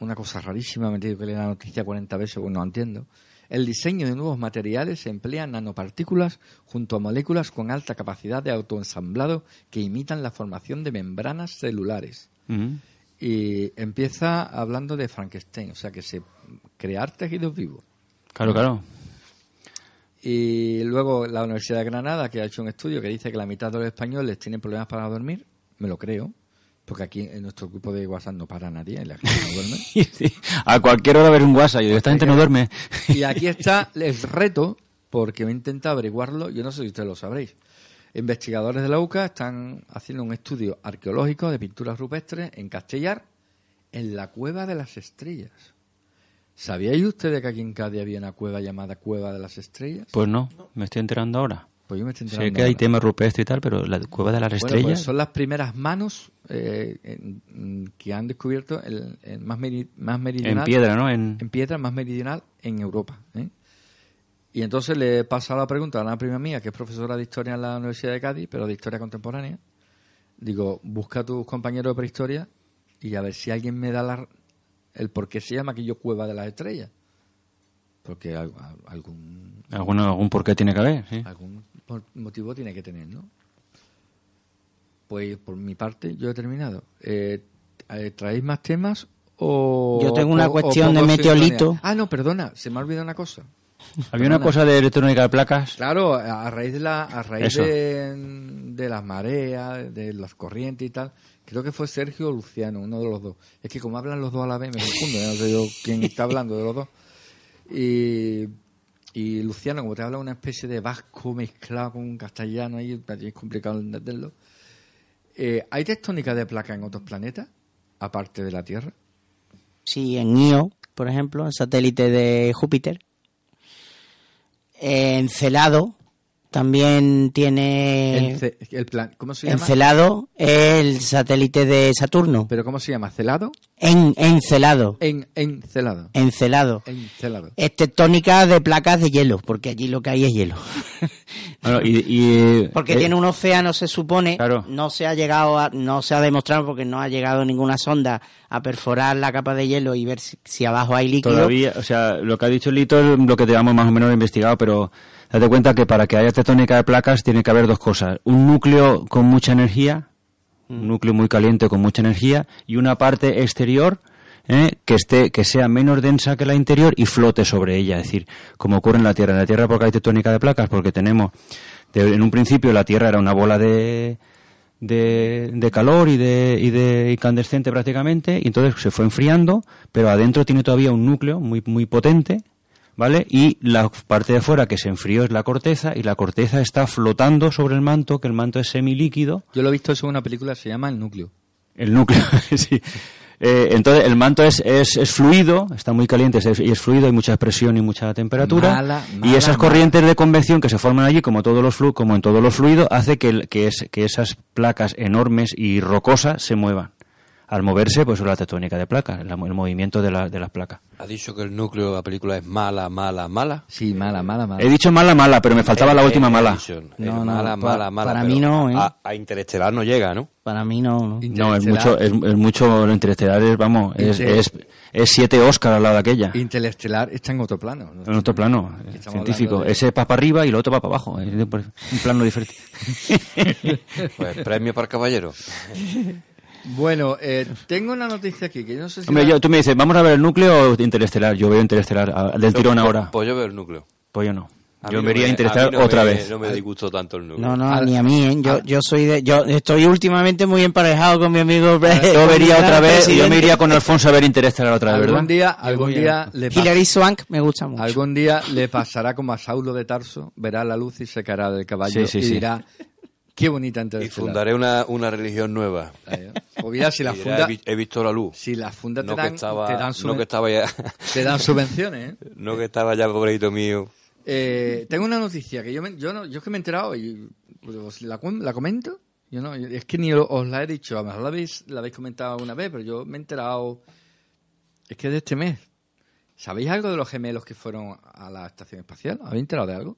[SPEAKER 3] una cosa rarísima, me he tenido que leer la noticia 40 veces, bueno, no entiendo. El diseño de nuevos materiales emplea nanopartículas junto a moléculas con alta capacidad de autoensamblado que imitan la formación de membranas celulares. Y empieza hablando de Frankenstein, o sea que se crear tejidos vivos.
[SPEAKER 4] Claro, claro.
[SPEAKER 3] Y luego la Universidad de Granada, que ha hecho un estudio que dice que la mitad de los españoles tienen problemas para dormir, me lo creo, porque aquí en nuestro grupo de WhatsApp no para nadie, y la gente no duerme. [laughs]
[SPEAKER 4] Sí, A cualquier hora ver un WhatsApp y esta gente no duerme.
[SPEAKER 3] Y aquí está el reto, porque he intentado averiguarlo, yo no sé si ustedes lo sabréis. Investigadores de la UCA están haciendo un estudio arqueológico de pinturas rupestres en Castellar, en la Cueva de las Estrellas. ¿Sabíais ustedes que aquí en Cádiz había una cueva llamada Cueva de las Estrellas?
[SPEAKER 4] Pues no, me estoy enterando ahora.
[SPEAKER 3] Pues yo me estoy
[SPEAKER 4] Sé
[SPEAKER 3] enterando
[SPEAKER 4] que hay
[SPEAKER 3] ahora.
[SPEAKER 4] tema rupestre y tal, pero la cueva de las
[SPEAKER 3] Bueno,
[SPEAKER 4] estrellas.
[SPEAKER 3] pues son las primeras manos eh, en- en- que han descubierto el, el más, meri- más meridional.
[SPEAKER 4] En piedra, ¿no? En-
[SPEAKER 3] En piedra más meridional en Europa. ¿eh? Y entonces le pasa la pregunta a una prima mía, que es profesora de historia en la Universidad de Cádiz, pero de historia contemporánea. Digo, busca a tus compañeros de prehistoria y a ver si alguien me da la, el por qué se llama aquello Cueva de las Estrellas. Porque al- al- algún
[SPEAKER 4] Alguno, algún por qué tiene que haber, sí.
[SPEAKER 3] algún mo- motivo tiene que tener, ¿no? Pues por mi parte yo he terminado. Eh, eh, ¿Traéis más temas o
[SPEAKER 6] Yo tengo una
[SPEAKER 3] o- o
[SPEAKER 6] cuestión de meteorito.
[SPEAKER 3] Ah, no, perdona, se me ha olvidado una cosa.
[SPEAKER 4] Había una cosa de electrónica de placas.
[SPEAKER 3] Claro, a raíz de la a raíz de, de las mareas, de las corrientes y tal, creo que fue Sergio o Luciano, uno de los dos. Es que como hablan los dos a la vez me confundo, ya no sé yo quién está hablando de los dos. Y, y Luciano, como te habla una especie de vasco mezclado con un castellano ahí, es complicado entenderlo. Eh, ¿Hay tectónica de placa en otros planetas, aparte de la Tierra?
[SPEAKER 6] Sí, en Io, por ejemplo, el satélite de Júpiter. Encelado también tiene...
[SPEAKER 3] El plan, ¿Cómo se llama?
[SPEAKER 6] Encelado el satélite de Saturno.
[SPEAKER 3] ¿Pero cómo se llama? ¿Celado?
[SPEAKER 6] En, encelado.
[SPEAKER 3] En, encelado.
[SPEAKER 6] Encelado.
[SPEAKER 3] Encelado.
[SPEAKER 6] Es tectónica de placas de hielo, porque allí lo que hay es hielo. [laughs]
[SPEAKER 4] Bueno, y, y-
[SPEAKER 6] Porque
[SPEAKER 4] eh,
[SPEAKER 6] tiene un océano, se supone.
[SPEAKER 4] Claro.
[SPEAKER 6] No se ha llegado a, no se ha demostrado porque no ha llegado ninguna sonda a perforar la capa de hielo y ver si, si abajo hay líquido.
[SPEAKER 4] Todavía, o sea, lo que ha dicho Lito es lo que teníamos más o menos investigado, pero date cuenta que para que haya tectónica de placas tiene que haber dos cosas. Un núcleo con mucha energía, un núcleo muy caliente con mucha energía, y una parte exterior ¿eh? que esté que sea menos densa que la interior y flote sobre ella. Es decir, como ocurre en la Tierra. En la Tierra, porque hay tectónica de placas? Porque tenemos, de- en un principio la Tierra era una bola de, de, de calor y de, y de incandescente prácticamente, y entonces se fue enfriando, pero adentro tiene todavía un núcleo muy, muy potente, ¿vale? Y la parte de fuera que se enfrió es la corteza, y la corteza está flotando sobre el manto, que el manto es semilíquido,
[SPEAKER 3] Yo lo he visto eso en una película, se llama El Núcleo.
[SPEAKER 4] el núcleo, [laughs] sí. Eh, entonces el manto es, es, es fluido, está muy caliente es- y es fluido, hay mucha presión y mucha temperatura.
[SPEAKER 3] Mala,
[SPEAKER 4] y esas
[SPEAKER 3] mala.
[SPEAKER 4] corrientes de convección que se forman allí, como todos los flu como en todos los fluidos, hace que, el- que, es- que esas placas enormes y rocosas se muevan. Al moverse, pues es la tectónica de placas, la- el movimiento de, la- de las placas.
[SPEAKER 8] Ha dicho que el núcleo de la película es mala, mala, mala.
[SPEAKER 3] Sí, mala, mala, mala.
[SPEAKER 4] He dicho mala, mala, pero me faltaba la
[SPEAKER 8] Eh,
[SPEAKER 4] última
[SPEAKER 8] eh,
[SPEAKER 4] mala.
[SPEAKER 8] Edison,
[SPEAKER 6] No,
[SPEAKER 8] eh,
[SPEAKER 6] no,
[SPEAKER 8] mala,
[SPEAKER 6] pa-
[SPEAKER 8] mala, mala.
[SPEAKER 6] para mí no, ¿eh?
[SPEAKER 8] A, a Interestelar no llega, ¿no?
[SPEAKER 6] Para mí no, no.
[SPEAKER 4] No, es mucho, es, es mucho, lo interestelar es, vamos, es, es, es siete Oscar al lado de aquella.
[SPEAKER 3] Interestelar está en otro plano. ¿no?
[SPEAKER 4] En otro plano, eh,
[SPEAKER 3] Estamos
[SPEAKER 4] científico.
[SPEAKER 3] de-
[SPEAKER 4] Ese va para arriba y el otro va para abajo. Es un plano diferente. [laughs]
[SPEAKER 8] Pues premio para el caballero. [laughs]
[SPEAKER 3] Bueno, eh, tengo una noticia aquí que yo no sé si...
[SPEAKER 4] Hombre,
[SPEAKER 3] la-
[SPEAKER 4] yo, tú me dices, ¿vamos a ver el núcleo o interestelar? Yo veo interestelar ah, del tirón
[SPEAKER 8] Pues-
[SPEAKER 4] ahora.
[SPEAKER 8] Pues yo veo el núcleo.
[SPEAKER 4] Pues yo no.
[SPEAKER 8] A
[SPEAKER 4] Yo
[SPEAKER 8] no
[SPEAKER 4] vería
[SPEAKER 8] me-
[SPEAKER 4] interestelar
[SPEAKER 8] a mí no
[SPEAKER 4] otra
[SPEAKER 8] me-
[SPEAKER 4] vez.
[SPEAKER 8] No me disgustó tanto el núcleo.
[SPEAKER 6] No, no,
[SPEAKER 3] Al-
[SPEAKER 6] ni a mí, ¿eh? Yo,
[SPEAKER 3] al-
[SPEAKER 6] yo soy de, yo estoy últimamente muy emparejado con mi amigo.
[SPEAKER 4] Yo vería otra vez y yo me iría con Alfonso a ver interestelar otra vez, ¿verdad?
[SPEAKER 3] algún día, algún
[SPEAKER 4] a-
[SPEAKER 3] día le
[SPEAKER 6] Hilary Swank me gusta mucho.
[SPEAKER 3] algún día le pasará como a Saulo de Tarso, verá la luz y se caerá del caballo
[SPEAKER 4] Sí, sí,
[SPEAKER 3] y
[SPEAKER 4] sí.
[SPEAKER 3] Qué bonita
[SPEAKER 8] Y
[SPEAKER 3] Interestelar.
[SPEAKER 8] fundaré una, una religión nueva.
[SPEAKER 3] Mira, si la [laughs] funda,
[SPEAKER 8] he, vi- he visto la luz.
[SPEAKER 3] si la funda te
[SPEAKER 8] no, que
[SPEAKER 3] dan,
[SPEAKER 8] estaba,
[SPEAKER 3] te dan,
[SPEAKER 8] no
[SPEAKER 3] suben-
[SPEAKER 8] que estaba ya,
[SPEAKER 3] te dan subvenciones, ¿eh? [laughs]
[SPEAKER 8] no que estaba ya pobrecito mío.
[SPEAKER 3] Eh, tengo una noticia que yo, me- yo, no, yo es que me he enterado y pues, la, la comento. Yo no, es que ni os la he dicho, a lo mejor la habéis, la habéis comentado alguna vez, pero yo me he enterado. Es que de este mes. ¿Sabéis algo de los gemelos que fueron a la estación espacial? ¿Habéis enterado de algo?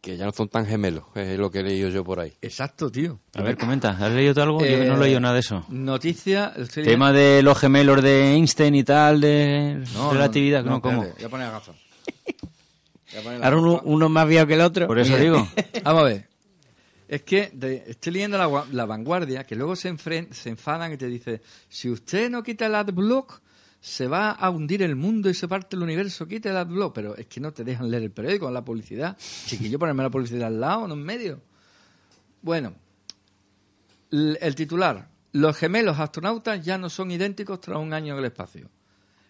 [SPEAKER 8] Que ya no son tan gemelos, es lo que he leído yo por ahí.
[SPEAKER 3] Exacto, tío.
[SPEAKER 4] A ver, comenta. ¿Has leído tú algo? Yo no he
[SPEAKER 3] Eh,
[SPEAKER 4] leído nada de eso.
[SPEAKER 3] Noticia. estoy
[SPEAKER 4] Tema de los gemelos de Einstein y tal, de
[SPEAKER 3] No,
[SPEAKER 4] relatividad,
[SPEAKER 3] no,
[SPEAKER 4] no,
[SPEAKER 3] no,
[SPEAKER 4] ¿cómo?
[SPEAKER 3] espérate, Voy a poner las gafas. Voy a poner las
[SPEAKER 6] Ahora uno, uno más viejo que el otro.
[SPEAKER 4] Por eso digo. [laughs]
[SPEAKER 3] Vamos a ver. Es que de- estoy leyendo la, la vanguardia, que luego se, enfren- se enfadan y te dice, si usted no quita el adblock, se va a hundir el mundo y se parte el universo, quita el. Pero es que no te dejan leer el periódico, la publicidad. Chiquillo, ponerme la publicidad al lado, no en medio. Bueno, el titular. Los gemelos astronautas ya no son idénticos tras un año en el espacio.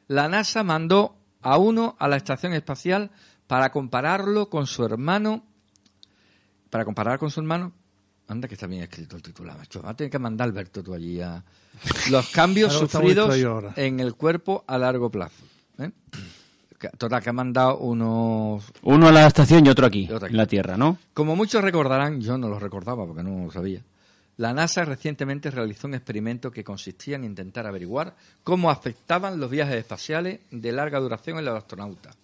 [SPEAKER 3] La NASA mandó a uno a la estación espacial para compararlo con su hermano. Para comparar con su hermano. Anda que está bien escrito el titular, macho. Va a tener que mandar Alberto tú allí a... Los [laughs] cambios
[SPEAKER 5] Claro,
[SPEAKER 3] sufridos en el cuerpo a largo plazo. ¿eh? Que- Total, que ha mandado unos...
[SPEAKER 4] Uno a la estación y otro aquí,
[SPEAKER 3] Y otro aquí.
[SPEAKER 4] en la Tierra, ¿no?
[SPEAKER 3] Como muchos recordarán, yo no lo recordaba porque no lo sabía. La NASA recientemente realizó un experimento que consistía en intentar averiguar cómo afectaban los viajes espaciales de larga duración en los astronautas.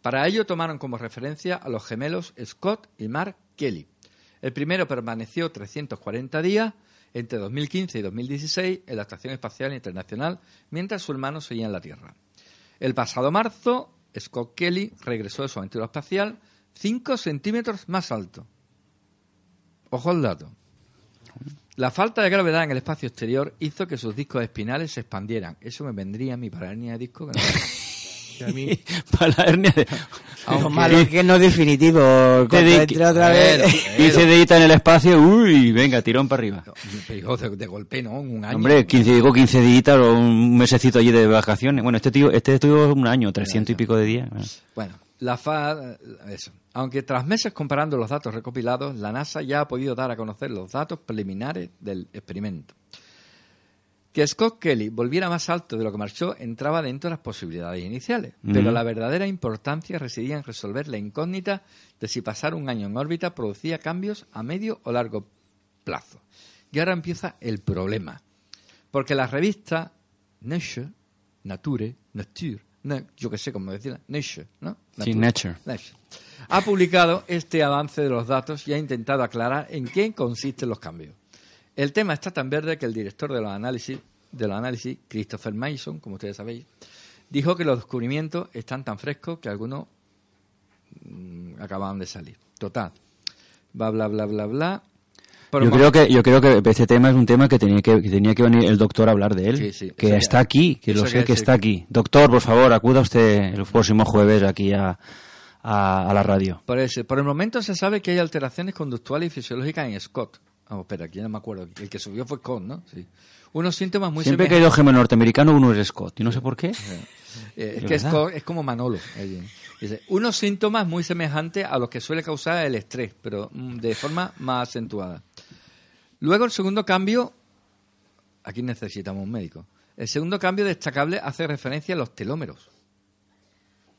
[SPEAKER 3] Para ello tomaron como referencia a los gemelos Scott y Mark Kelly. El primero permaneció 340 días entre 2015 y 2016 en la Estación Espacial Internacional, mientras su hermano seguía en la Tierra. El pasado marzo, Scott Kelly regresó de su aventura espacial 5 centímetros más alto. Ojo al dato. La falta de gravedad en el espacio exterior hizo que sus discos espinales se expandieran. Eso me vendría a mí para hernia de disco. [laughs] Que
[SPEAKER 5] a mí, [laughs]
[SPEAKER 4] Para la hernia de... [laughs]
[SPEAKER 6] Lo malo es que no es definitivo. Cuando entre otra
[SPEAKER 3] Pero,
[SPEAKER 6] vez.
[SPEAKER 4] 15 deditas en el espacio, uy, venga, tirón para arriba.
[SPEAKER 3] pero de, de golpe, ¿no? Un año.
[SPEAKER 4] Hombre, 15, digo 15 deditas o un mesecito allí de vacaciones. Bueno, este tío, este estuvo un año, 300 y pico de días.
[SPEAKER 3] Bueno, la fa... Eso. Aunque tras meses comparando los datos recopilados, la NASA ya ha podido dar a conocer los datos preliminares del experimento. Que Scott Kelly volviera más alto de lo que marchó entraba dentro de las posibilidades iniciales, pero la verdadera importancia residía en resolver la incógnita de si pasar un año en órbita producía cambios a medio o largo plazo. Y ahora empieza el problema, porque la revista Nature, Nature, Nature, Na- yo que sé cómo decirla, Nature, ¿no?
[SPEAKER 4] Sí, Nature.
[SPEAKER 3] Nature. Ha publicado este avance de los datos y ha intentado aclarar en qué consisten los cambios. El tema está tan verde que el director de los análisis, de los análisis Christopher Mason, como ustedes sabéis, dijo que los descubrimientos están tan frescos que algunos mm, acababan de salir. Total. Bla, bla, bla, bla, bla. Pero
[SPEAKER 4] Yo creo que yo creo que este tema es un tema que tenía que, que tenía que venir el doctor a hablar de él,
[SPEAKER 3] Sí, sí,
[SPEAKER 4] que está aquí, que lo sé que está aquí. Doctor, por favor, acuda usted el próximo jueves aquí a, a, a la radio.
[SPEAKER 3] Por, ese- por el momento se sabe que hay alteraciones conductuales y fisiológicas en Scott. Vamos, espera, aquí no me acuerdo. El que subió fue Scott, ¿no? Sí. Unos síntomas muy
[SPEAKER 4] Siempre que hay
[SPEAKER 3] semejantes.
[SPEAKER 4] dos gemelos norteamericanos, uno es Scott, y no sé por qué.
[SPEAKER 3] Eh, es
[SPEAKER 4] ¿De
[SPEAKER 3] que
[SPEAKER 4] verdad?
[SPEAKER 3] Scott es como Manolo. allí. Dice, unos síntomas muy semejantes a los que suele causar el estrés, pero mm, de forma más acentuada. Luego el segundo cambio, aquí necesitamos un médico. El segundo cambio destacable hace referencia a los telómeros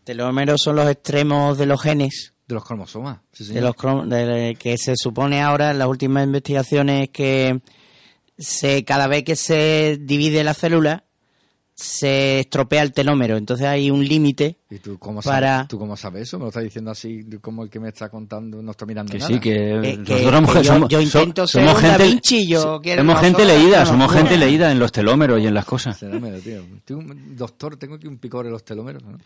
[SPEAKER 6] Telómeros son los extremos de los genes.
[SPEAKER 3] De los cromosomas. Sí,
[SPEAKER 6] de los crom- de- que se supone ahora en las últimas investigaciones que se cada vez que se divide la célula se estropea el telómero entonces hay un límite
[SPEAKER 3] ¿Y tú cómo,
[SPEAKER 6] para-
[SPEAKER 3] sabes, tú cómo sabes eso? ¿Me lo estás diciendo así como el que me está contando no está mirando
[SPEAKER 4] Que
[SPEAKER 3] nada?
[SPEAKER 4] sí, que, nosotros
[SPEAKER 6] que
[SPEAKER 4] somos,
[SPEAKER 6] yo-
[SPEAKER 4] somos-
[SPEAKER 6] yo intento ser
[SPEAKER 4] somos gente,
[SPEAKER 6] Vinci, yo
[SPEAKER 4] somos gente leída, somos gente leída en los telómeros y en las cosas.
[SPEAKER 3] Telómero, tío. Tengo un- doctor, tengo aquí un picor en los telómeros. ¿no?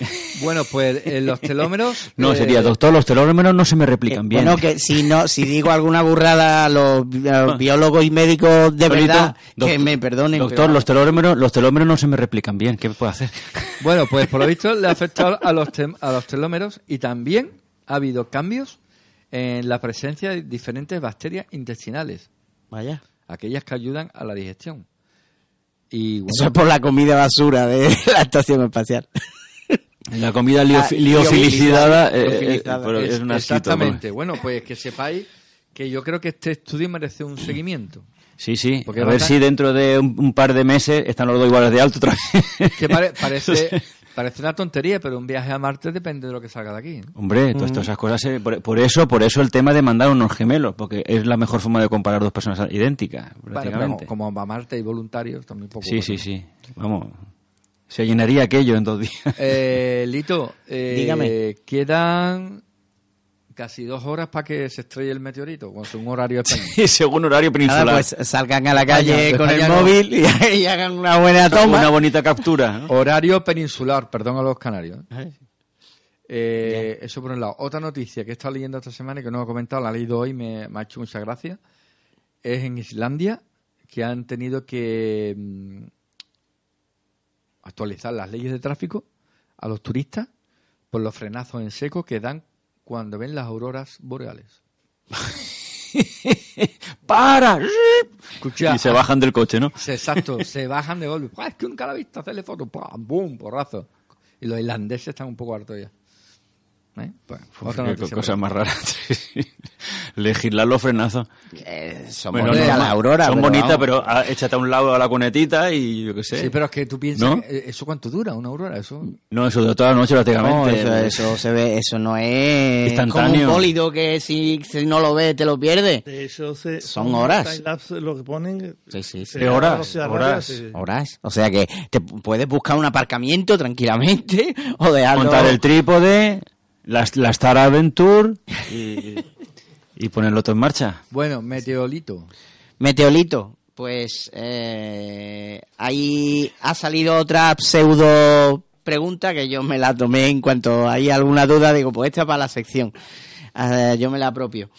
[SPEAKER 3] [laughs] bueno, pues en los telómeros...
[SPEAKER 4] No,
[SPEAKER 3] eh,
[SPEAKER 4] sería, doctor, los telómeros no se me
[SPEAKER 6] Eh,
[SPEAKER 4] replican bien.
[SPEAKER 6] bueno que si no si digo alguna burrada a los, los biólogos y médicos de
[SPEAKER 4] Polito,
[SPEAKER 6] verdad que me perdonen
[SPEAKER 4] Doctor,
[SPEAKER 6] pero-
[SPEAKER 4] los telómeros, los telómeros no se me replican bien. ¿Qué puedo hacer?
[SPEAKER 3] Bueno, pues por lo visto le ha afectado a los, tem- a los telómeros y también ha habido cambios en la presencia de diferentes bacterias intestinales,
[SPEAKER 6] vaya
[SPEAKER 3] aquellas que ayudan a la digestión. Y bueno,
[SPEAKER 6] eso es por la comida basura de [laughs] la estación espacial
[SPEAKER 4] La comida
[SPEAKER 6] Ah,
[SPEAKER 4] liofilizada, eh, eh, pero es,
[SPEAKER 3] exactamente. Bueno, pues que sepáis que yo creo que este estudio merece un seguimiento.
[SPEAKER 4] Sí, sí.
[SPEAKER 3] Porque
[SPEAKER 4] a ver si dentro de un, un par de meses están los dos iguales de alto otra vez.
[SPEAKER 3] Que pare- [laughs] parece, Parece una tontería, pero un viaje a Marte depende de lo que salga de aquí. ¿no?
[SPEAKER 4] Hombre, todas, todas esas cosas, por, por eso, por eso el tema de mandar unos gemelos, porque es la mejor forma de comparar dos personas idénticas,
[SPEAKER 3] Bueno,
[SPEAKER 4] prácticamente.
[SPEAKER 3] como va a Marte y voluntarios, también poco.
[SPEAKER 4] Sí, sí, sí. Vamos, se llenaría aquello en dos días.
[SPEAKER 3] Eh, Lito, eh,
[SPEAKER 6] Dígame.
[SPEAKER 3] quedan casi dos horas para que se estrelle el meteorito, con un horario español. [laughs]
[SPEAKER 4] Según horario
[SPEAKER 6] Nada,
[SPEAKER 4] peninsular.
[SPEAKER 6] pues salgan a la calle con el móvil y, [laughs] y hagan una buena toma.
[SPEAKER 4] Una bonita captura. ¿no?
[SPEAKER 3] Horario peninsular, perdón a los canarios. ¿eh? Eh, eso por un lado. Otra noticia que he estado leyendo esta semana y que no he comentado, la he leído hoy, me, me ha hecho mucha gracia. Es en Islandia que han tenido que mm, actualizar las leyes de tráfico a los turistas por los frenazos en seco que dan cuando ven las auroras boreales. [laughs]
[SPEAKER 4] ¡Para!
[SPEAKER 3] Escucha,
[SPEAKER 4] Y se bajan del coche, ¿no?
[SPEAKER 3] Exacto, se bajan de golpe. ¡Ah, Es que nunca la he visto hacerle fotos. ¡Bum! Porrazo. Y los irlandeses están un poco hartos ya. ¿Eh? Pues, otra noticia
[SPEAKER 4] cosas más raras. [laughs] Legislar los frenazos.
[SPEAKER 6] Eh, son
[SPEAKER 4] Bueno,
[SPEAKER 6] bonitas
[SPEAKER 4] no. Son
[SPEAKER 6] pero
[SPEAKER 4] bonitas,
[SPEAKER 6] vamos.
[SPEAKER 4] pero ah, échate a un lado a la cunetita y yo qué sé.
[SPEAKER 3] Sí, pero es que tú piensas,
[SPEAKER 4] ¿No?
[SPEAKER 3] que, eh, ¿eso cuánto dura una aurora? Eso
[SPEAKER 4] No, eso de toda la noche
[SPEAKER 6] No,
[SPEAKER 4] prácticamente.
[SPEAKER 6] eso, eso se ve, eso no es como
[SPEAKER 4] Instantáneo.
[SPEAKER 6] un bólido que si, si no lo ves te lo pierdes.
[SPEAKER 5] De hecho, se,
[SPEAKER 6] Son horas.
[SPEAKER 5] lo que ponen.
[SPEAKER 6] Sí, sí, sí.
[SPEAKER 4] De horas, horas.
[SPEAKER 6] Horas. O sea que te pu- puedes buscar un aparcamiento tranquilamente [laughs] o dejarlo.
[SPEAKER 4] Montar el trípode, la, la Star Adventure y, y ponerlo todo en marcha.
[SPEAKER 3] Bueno, meteorito.
[SPEAKER 6] Meteolito. Pues eh, ahí ha salido otra pseudo pregunta que yo me la tomé en cuanto hay alguna duda, digo, pues esta para la sección. Eh, yo me la apropio.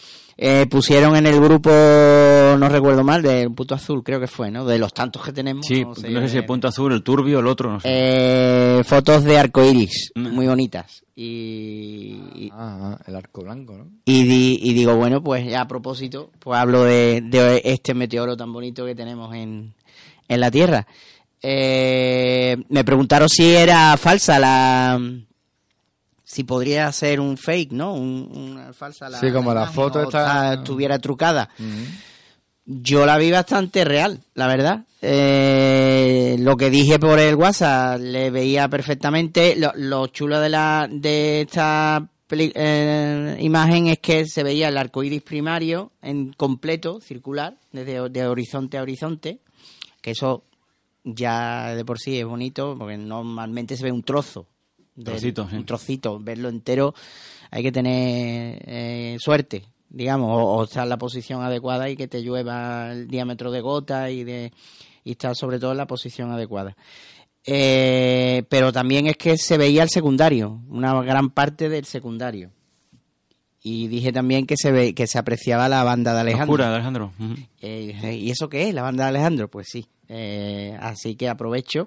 [SPEAKER 6] Eh, pusieron en el grupo, no recuerdo mal, del punto azul, creo que fue, ¿no? De los tantos que tenemos.
[SPEAKER 4] Sí, no sé, si
[SPEAKER 6] eh,
[SPEAKER 4] el punto azul, el turbio, el otro, no sé.
[SPEAKER 6] eh, fotos de arcoiris,
[SPEAKER 4] Mm.
[SPEAKER 6] muy bonitas. Y, y,
[SPEAKER 3] Ah, ah, el arco blanco, ¿no?
[SPEAKER 6] y di- y digo, bueno, pues ya a propósito, pues hablo de, de este meteoro tan bonito que tenemos en, en la Tierra. Eh, me preguntaron si era falsa la... Si podría ser un fake, ¿no? Un- una falsa la
[SPEAKER 3] Sí, como la foto está-
[SPEAKER 6] estuviera trucada. Yo la vi bastante real, la verdad. Eh, lo que dije por el WhatsApp le veía perfectamente. Lo, lo chulo de la de esta peli- eh, imagen es que se veía el arco iris primario en completo, circular, desde de horizonte a horizonte. Que eso ya de por sí es bonito, porque normalmente se ve un trozo.
[SPEAKER 4] Trocito, sí.
[SPEAKER 6] Un trocito. Verlo entero hay que tener eh, suerte, digamos, o, o estar en la posición adecuada y que te llueva el diámetro de gota y de y estar sobre todo en la posición adecuada. Eh, pero también es que se veía el secundario, una gran parte del secundario. Y dije también que se ve, que se apreciaba la banda de Alejandro.
[SPEAKER 4] Oscura, Alejandro.
[SPEAKER 6] Eh, ¿Y eso qué es? ¿La banda de Alejandro? Pues sí. Eh, así que aprovecho.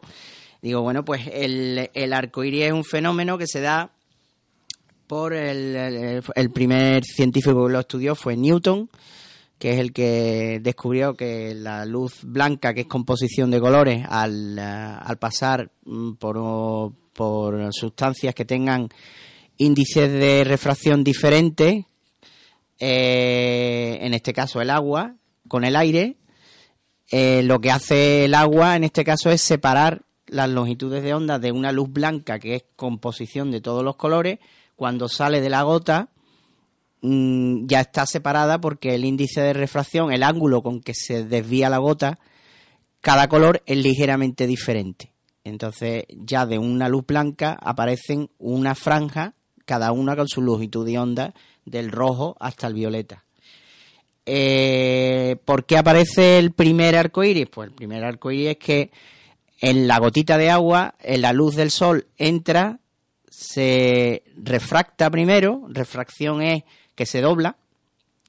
[SPEAKER 6] Digo, bueno, pues el, el arco iris es un fenómeno que se da por el, el- primer científico que lo estudió fue Newton, que es el que descubrió que la luz blanca, que es composición de colores, al, eh, al pasar mm, por, por sustancias que tengan índices de refracción diferentes, eh, en este caso el agua, con el aire, eh, lo que hace el agua en este caso es separar las longitudes de onda de una luz blanca que es composición de todos los colores, cuando sale de la gota mm, ya está separada porque el índice de refracción, el ángulo con que se desvía la gota, cada color es ligeramente diferente. Entonces ya de una luz blanca aparecen una franja, cada una con su longitud de onda, del rojo hasta el violeta. Eh, ¿Por qué aparece el primer arco iris? Pues el primer arco iris es que en la gotita de agua, en la luz del sol entra, se refracta primero, refracción es que se dobla,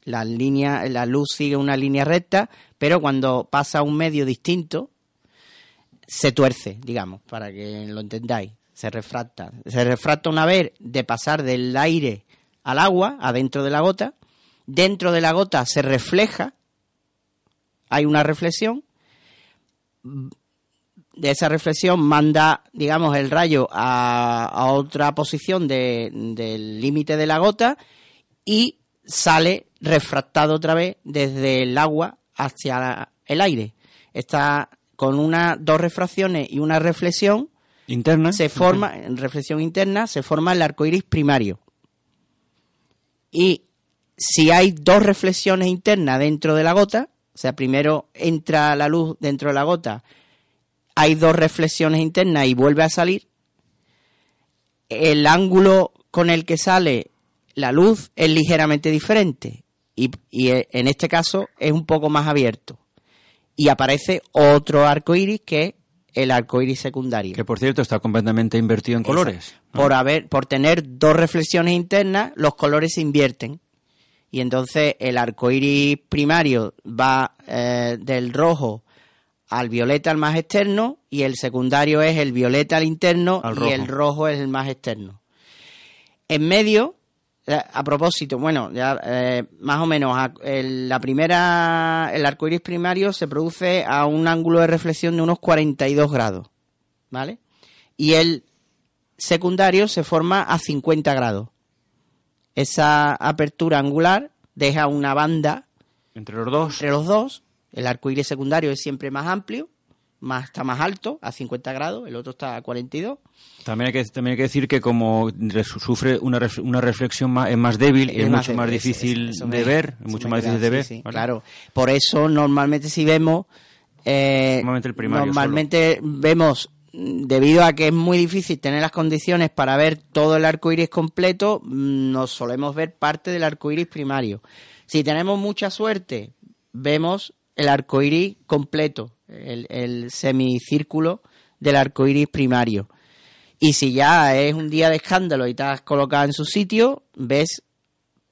[SPEAKER 6] la línea, la luz sigue una línea recta, pero cuando pasa a un medio distinto, se tuerce, digamos, para que lo entendáis. Se refracta. Se refracta una vez de pasar del aire al agua, adentro de la gota. Dentro de la gota se refleja, hay una reflexión. De esa reflexión manda, digamos, el rayo a, a otra posición de- del límite de la gota y sale refractado otra vez desde el agua hacia la- el aire. Está con una, dos refracciones y una reflexión,
[SPEAKER 4] Interna.
[SPEAKER 6] se forma, reflexión interna, se forma el arco iris primario. Y si hay dos reflexiones internas dentro de la gota, o sea, primero entra la luz dentro de la gota, hay dos reflexiones internas y vuelve a salir, el ángulo con el que sale la luz es ligeramente diferente y, y, eh, en este caso es un poco más abierto. Y aparece otro arco iris que es el arco iris secundario.
[SPEAKER 4] Que por cierto está completamente invertido en colores. ¿no?
[SPEAKER 6] Por haber, por tener dos reflexiones internas, los colores se invierten. Y entonces el arco iris primario va eh, del rojo al violeta al más externo y el secundario es el violeta al interno
[SPEAKER 4] Al
[SPEAKER 6] y
[SPEAKER 4] rojo.
[SPEAKER 6] el rojo es el más externo. En medio, eh, a propósito, bueno, ya eh, más o menos a- el, la primera, el arco iris primario se produce a un ángulo de reflexión de unos 42 grados, ¿vale? Y el secundario se forma a 50 grados. Esa apertura angular deja una banda
[SPEAKER 4] Entre los dos.
[SPEAKER 6] entre los dos. El arco iris secundario es siempre más amplio, más, está más alto, a 50 grados, el otro está a 42.
[SPEAKER 4] También hay que, también hay que decir que como re- sufre una, ref- una reflexión más, es más débil, es, mucho más difícil de ver,
[SPEAKER 6] eso
[SPEAKER 4] mucho más difícil de ver.
[SPEAKER 6] sí,
[SPEAKER 4] ¿vale?
[SPEAKER 6] Claro, por eso normalmente si vemos, eh,
[SPEAKER 4] Normalmente el primario
[SPEAKER 6] normalmente vemos debido a que es muy difícil tener las condiciones para ver todo el arco iris completo, mm, nos solemos ver parte del arco iris primario. Si tenemos mucha suerte, vemos el arco iris completo, el, el semicírculo del arco iris primario. Y si ya es un día de escándalo y te has colocado en su sitio, ves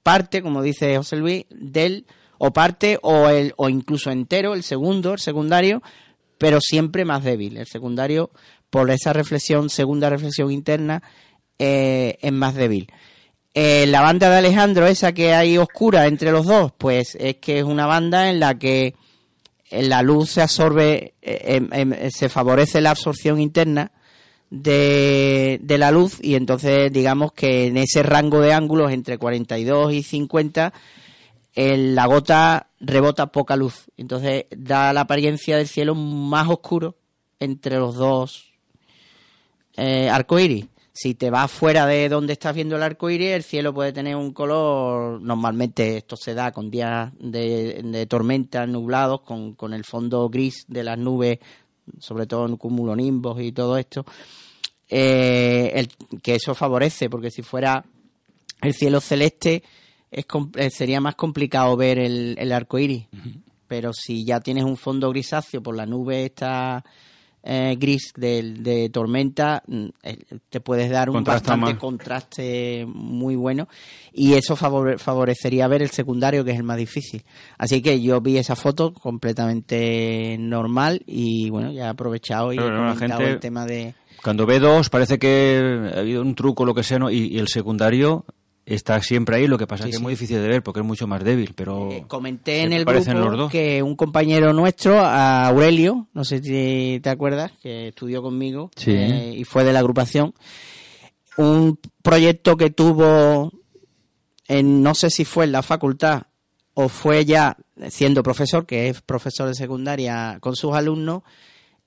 [SPEAKER 6] parte, como dice José Luis, del o parte o el o incluso entero, el segundo, el secundario, pero siempre más débil. El secundario, por esa reflexión, segunda reflexión interna, eh, es más débil. Eh, la banda de Alejandro, esa que hay oscura entre los dos, pues es que es una banda en la que la luz se absorbe, eh, em- em- se favorece la absorción interna de, la luz y entonces digamos que en ese rango de ángulos entre 42 y 50 el- la gota rebota poca luz. Entonces da la apariencia del cielo más oscuro entre los dos eh, arcoíris. Si te vas fuera de donde estás viendo el arco iris, el cielo puede tener un color. Normalmente esto se da con días de, de tormentas nublados, con, con el fondo gris de las nubes, sobre todo en cumulonimbos y todo esto. Eh, el- que eso favorece, porque si fuera el cielo celeste, es, eh, sería más complicado ver el, el arco iris. Pero si ya tienes un fondo grisáceo por la nube esta eh, gris del- de, tormenta, mm, eh, te puedes dar un
[SPEAKER 4] Contrasta
[SPEAKER 6] bastante
[SPEAKER 4] más.
[SPEAKER 6] contraste muy bueno y eso favore- favorecería ver el secundario, que es el más difícil. Así que yo vi esa foto completamente normal y bueno, ya he aprovechado y
[SPEAKER 4] Pero
[SPEAKER 6] he comentado
[SPEAKER 4] gente-
[SPEAKER 6] el tema de...
[SPEAKER 4] Cuando ve dos, parece que ha habido un truco, lo que sea, ¿no? y, y el secundario está siempre ahí, lo que pasa
[SPEAKER 6] Sí,
[SPEAKER 4] es que
[SPEAKER 6] sí.
[SPEAKER 4] es muy difícil de ver porque es mucho más débil, pero...
[SPEAKER 6] Eh, comenté en el grupo que un compañero nuestro, Aurelio, no sé si te acuerdas, que estudió conmigo
[SPEAKER 3] Sí.
[SPEAKER 6] eh, y fue de la agrupación, un proyecto que tuvo en no sé si fue en la facultad o fue ya siendo profesor, que es profesor de secundaria con sus alumnos,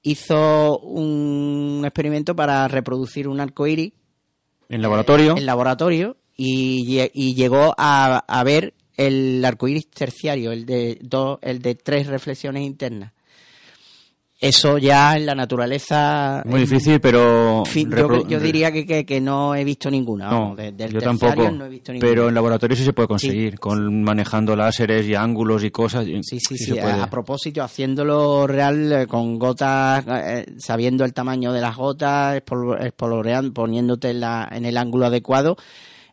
[SPEAKER 6] hizo un experimento para reproducir un arco iris
[SPEAKER 4] En laboratorio,
[SPEAKER 6] en laboratorio y, lle- y llegó a, a ver el arco iris terciario, el de, dos, el de tres reflexiones internas. Eso ya en la naturaleza.
[SPEAKER 4] muy
[SPEAKER 6] es-
[SPEAKER 4] difícil, pero...
[SPEAKER 6] yo, diría que, que, que no he visto ninguna.
[SPEAKER 4] No,
[SPEAKER 6] del
[SPEAKER 4] yo tampoco,
[SPEAKER 6] no he visto ninguna.
[SPEAKER 4] pero en laboratorio sí se puede conseguir, con manejando láseres y ángulos y cosas.
[SPEAKER 6] Sí, sí, sí. A, a propósito, haciéndolo real eh, con gotas, eh, sabiendo el tamaño de las gotas, espol- espoloreando, poniéndote en, la, en el ángulo adecuado,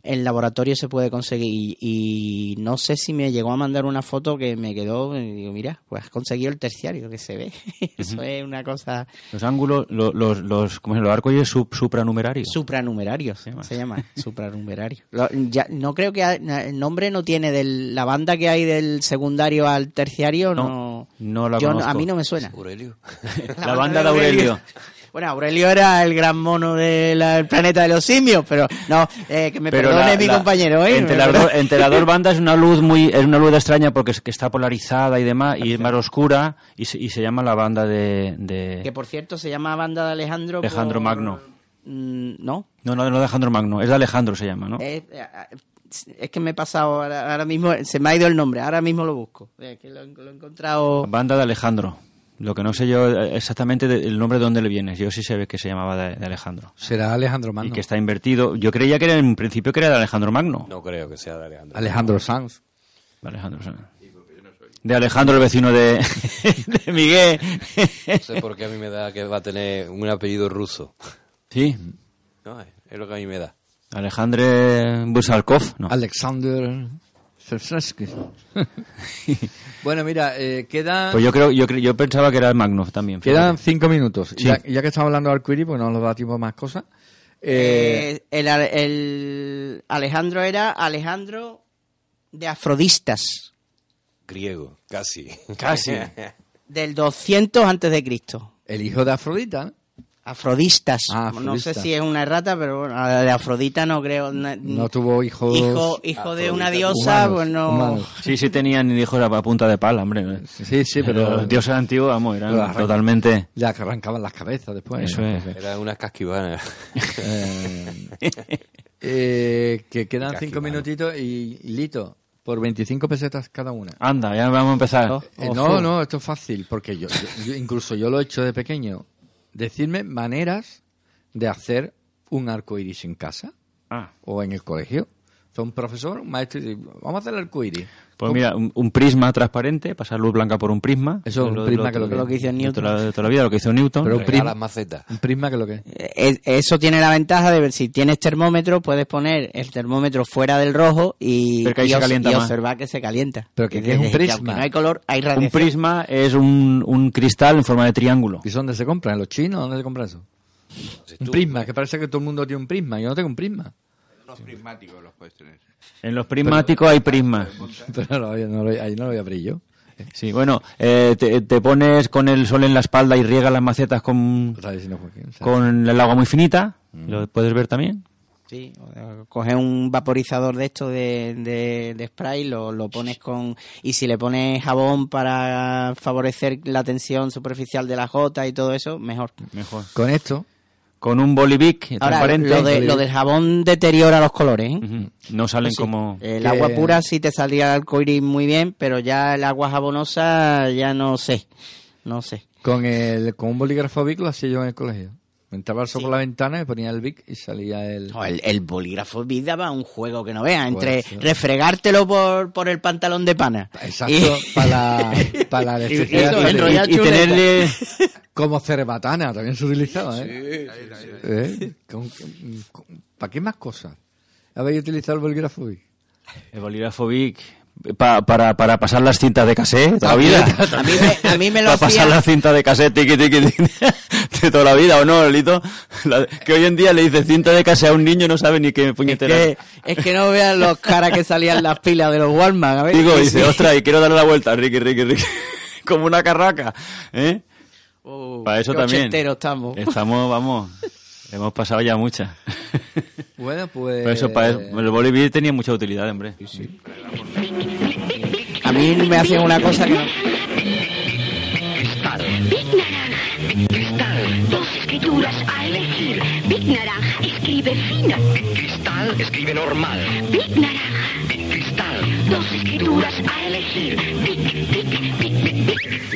[SPEAKER 6] en laboratorio se puede conseguir. Y, y no sé si me llegó a mandar una foto que me quedó, y digo, mira, pues has conseguido el terciario que se ve. [laughs] Eso es una cosa
[SPEAKER 4] Los ángulos, lo- los, los, ¿cómo llama? Los sub, supranumerarios.
[SPEAKER 6] supranumerario,
[SPEAKER 4] Se llama.
[SPEAKER 6] se llama, [laughs] supranumerario. Lo- ya, no creo que ha- el nombre no tiene del, la banda que hay del secundario al terciario, no,
[SPEAKER 4] No, no la
[SPEAKER 6] yo no-
[SPEAKER 4] conozco.
[SPEAKER 6] a mí no me suena.
[SPEAKER 8] Aurelio. [laughs]
[SPEAKER 4] la, banda de Aurelio.
[SPEAKER 6] Bueno, Aurelio era el gran mono del planeta de los simios, pero no, eh, que me
[SPEAKER 4] Pero
[SPEAKER 6] perdone
[SPEAKER 4] la-
[SPEAKER 6] mi
[SPEAKER 4] la-
[SPEAKER 6] compañero, ¿eh?
[SPEAKER 4] Entre
[SPEAKER 6] Me
[SPEAKER 4] las,
[SPEAKER 6] perdone.
[SPEAKER 4] dos, [laughs] entre las dos bandas es una luz muy es una luz extraña porque es que está polarizada y demás y es más oscura y se, y se llama la banda de, de-
[SPEAKER 6] Que por cierto se llama Banda de Alejandro.
[SPEAKER 4] Alejandro
[SPEAKER 6] por-
[SPEAKER 4] Magno.
[SPEAKER 6] Mm, no,
[SPEAKER 4] no no no de Alejandro Magno es de Alejandro se llama ¿no?
[SPEAKER 6] es, eh, es que me he pasado ahora, ahora mismo, se me ha ido el nombre, ahora mismo lo busco. Eh, que lo, lo he encontrado.
[SPEAKER 4] Banda de Alejandro. Lo que no sé yo eh, exactamente el nombre de dónde le viene. Yo sí sé que se llamaba de, de Alejandro.
[SPEAKER 3] Será Alejandro Magno.
[SPEAKER 4] Y que está invertido. Yo creía que era en principio que era de Alejandro Magno.
[SPEAKER 8] No creo que sea de Alejandro.
[SPEAKER 3] Alejandro Sanz.
[SPEAKER 4] De Alejandro Sanz. De Alejandro, el vecino de, [laughs] de Miguel.
[SPEAKER 8] No sé por qué a mí me da que va a tener un apellido ruso.
[SPEAKER 4] Sí,
[SPEAKER 8] No, es lo que a mí me da.
[SPEAKER 4] Alejandre Busarkov. No.
[SPEAKER 3] Alexander. [laughs] bueno, mira, eh, quedan,
[SPEAKER 4] Pues yo creo, yo, yo pensaba que era el Magno también.
[SPEAKER 3] quedan cinco minutos.
[SPEAKER 4] Sí.
[SPEAKER 3] Ya, ya que estamos hablando de arcoíris, pues no nos da tiempo más cosas. Eh,
[SPEAKER 6] Eh, el, el Alejandro era Alejandro de Afrodistas,
[SPEAKER 8] Griego, casi.
[SPEAKER 4] Casi. [laughs]
[SPEAKER 6] del 200 antes de Cristo.
[SPEAKER 3] el hijo de Afrodita, ¿no?
[SPEAKER 6] Afrodistas.
[SPEAKER 3] Ah,
[SPEAKER 6] No sé si es una errata, pero bueno, la de Afrodita no creo.
[SPEAKER 3] no tuvo hijos.
[SPEAKER 6] hijo, hijo de una diosa,
[SPEAKER 3] humanos,
[SPEAKER 6] pues no.
[SPEAKER 3] humanos. [laughs]
[SPEAKER 4] Sí, sí tenían hijos a punta de pala, hombre.
[SPEAKER 3] Sí, sí, pero
[SPEAKER 4] Los dioses antiguos, vamos, eran
[SPEAKER 3] arranca-
[SPEAKER 4] totalmente...
[SPEAKER 3] le arrancaban las cabezas después.
[SPEAKER 4] Eso es.
[SPEAKER 8] Era una casquivana. [laughs]
[SPEAKER 3] Eh, eh, que quedan cinco minutitos y, y Lito, por 25 pesetas cada una.
[SPEAKER 4] Anda, ya vamos a empezar.
[SPEAKER 6] Oh.
[SPEAKER 3] Eh,
[SPEAKER 6] Ojo.
[SPEAKER 3] no, no, esto es fácil, porque yo, yo- yo- incluso yo lo he hecho de pequeño. Decirme maneras de hacer un arco iris en casa
[SPEAKER 4] Ah,
[SPEAKER 3] o en el colegio. Son un profesor, un maestro, y dice, vamos a hacer el arco iris.
[SPEAKER 4] pues mira, un, un prisma transparente, pasar luz blanca por un prisma.
[SPEAKER 3] Eso es un prisma que lo que-
[SPEAKER 6] Lo que hizo Newton.
[SPEAKER 4] toda, la, de toda la vida, lo que hizo Newton.
[SPEAKER 3] Pero un
[SPEAKER 8] Regala
[SPEAKER 3] prisma,
[SPEAKER 8] macetas.
[SPEAKER 3] un prisma que lo que es.
[SPEAKER 6] Eh, Eso tiene la ventaja de ver si tienes termómetro, puedes poner el termómetro fuera del rojo y,
[SPEAKER 4] Pero que ahí
[SPEAKER 6] y
[SPEAKER 4] se
[SPEAKER 6] obs-
[SPEAKER 4] calienta
[SPEAKER 6] y
[SPEAKER 4] más.
[SPEAKER 6] observar que se calienta.
[SPEAKER 3] Pero que- es un prisma.
[SPEAKER 6] no hay color, hay
[SPEAKER 4] un
[SPEAKER 6] radiación.
[SPEAKER 4] prisma es un, un cristal en forma de triángulo.
[SPEAKER 3] ¿Y eso dónde se compra? ¿En los chinos? ¿Dónde se compra eso? Un prisma, que parece que todo el mundo tiene un prisma. Yo no tengo un prisma.
[SPEAKER 9] Los prismáticos los puedes tener.
[SPEAKER 4] En los prismáticos hay prismas.
[SPEAKER 3] Pero no, no lo- ahí no lo voy a abrir yo.
[SPEAKER 4] Sí, bueno, eh, te, te pones con el sol en la espalda y riegas las macetas con, con el agua muy finita. ¿Lo puedes ver también?
[SPEAKER 6] Sí, coges un vaporizador de esto de, de, de spray, lo, lo pones con... Y si le pones jabón para favorecer la tensión superficial de la jota y todo eso, mejor.
[SPEAKER 4] Mejor.
[SPEAKER 3] Con esto,
[SPEAKER 4] Con un bolivic
[SPEAKER 6] Ahora,
[SPEAKER 4] transparente.
[SPEAKER 6] lo, de, lo del jabón deteriora los colores, ¿eh?
[SPEAKER 4] No salen
[SPEAKER 6] Sí.
[SPEAKER 4] como...
[SPEAKER 6] El
[SPEAKER 3] Que-
[SPEAKER 6] agua pura sí te salía el arcoíris muy bien, pero ya el agua jabonosa ya no sé. No sé.
[SPEAKER 3] con el con un bolígrafo Bic lo hacía yo en el colegio. Me entraba el sol por la ventana y ponía el Bic y salía el...
[SPEAKER 6] No, el, el bolígrafo Bic daba un juego que no veas, entre
[SPEAKER 3] Pues, sí.
[SPEAKER 6] refregártelo por, por el pantalón de pana.
[SPEAKER 3] Exacto,
[SPEAKER 6] Y-
[SPEAKER 3] para la, [laughs] para la
[SPEAKER 6] Y-
[SPEAKER 3] Y-
[SPEAKER 4] tenerle... [laughs]
[SPEAKER 3] Como cerbatana, también se utilizaba, ¿eh? ¿Eh? Con- con- ¿Para qué más cosas? ¿Habéis utilizado el bolígrafo Bic?
[SPEAKER 4] El bolígrafo Bic pa- para, para pasar las cintas de cassette toda la vida.
[SPEAKER 6] A mí me, a mí me lo [laughs]
[SPEAKER 4] para pasar las cintas de cassette tiqui, tiqui, tiqui, [laughs] de toda la vida, ¿o no, Lito? La- que hoy en día le dice cinta de cassette a un niño no sabe ni qué
[SPEAKER 6] Es
[SPEAKER 4] puñetera.
[SPEAKER 6] que, es que no vean los caras que salían las pilas de los Walmart. A ver,
[SPEAKER 4] Digo, dice,
[SPEAKER 6] sí.
[SPEAKER 4] ostras, y quiero darle la vuelta, Ricky, Ricky, Ricky. [laughs] Como una carraca, ¿eh?
[SPEAKER 6] Oh,
[SPEAKER 4] Para eso también.
[SPEAKER 6] estamos.
[SPEAKER 4] Estamos, vamos, hemos pasado ya muchas. [laughs]
[SPEAKER 3] Bueno, pues...
[SPEAKER 4] Pero eso, para eso, el Bolivia tenía mucha utilidad, hombre.
[SPEAKER 6] A mí me hacían una cosa que no...
[SPEAKER 10] Cristal, dos escrituras a elegir. Big Naranja escribe fino.
[SPEAKER 2] Cristal escribe normal.
[SPEAKER 10] Big Naranja.
[SPEAKER 2] Cristal.
[SPEAKER 10] Dos escrituras a elegir. Big, big, big, big, big.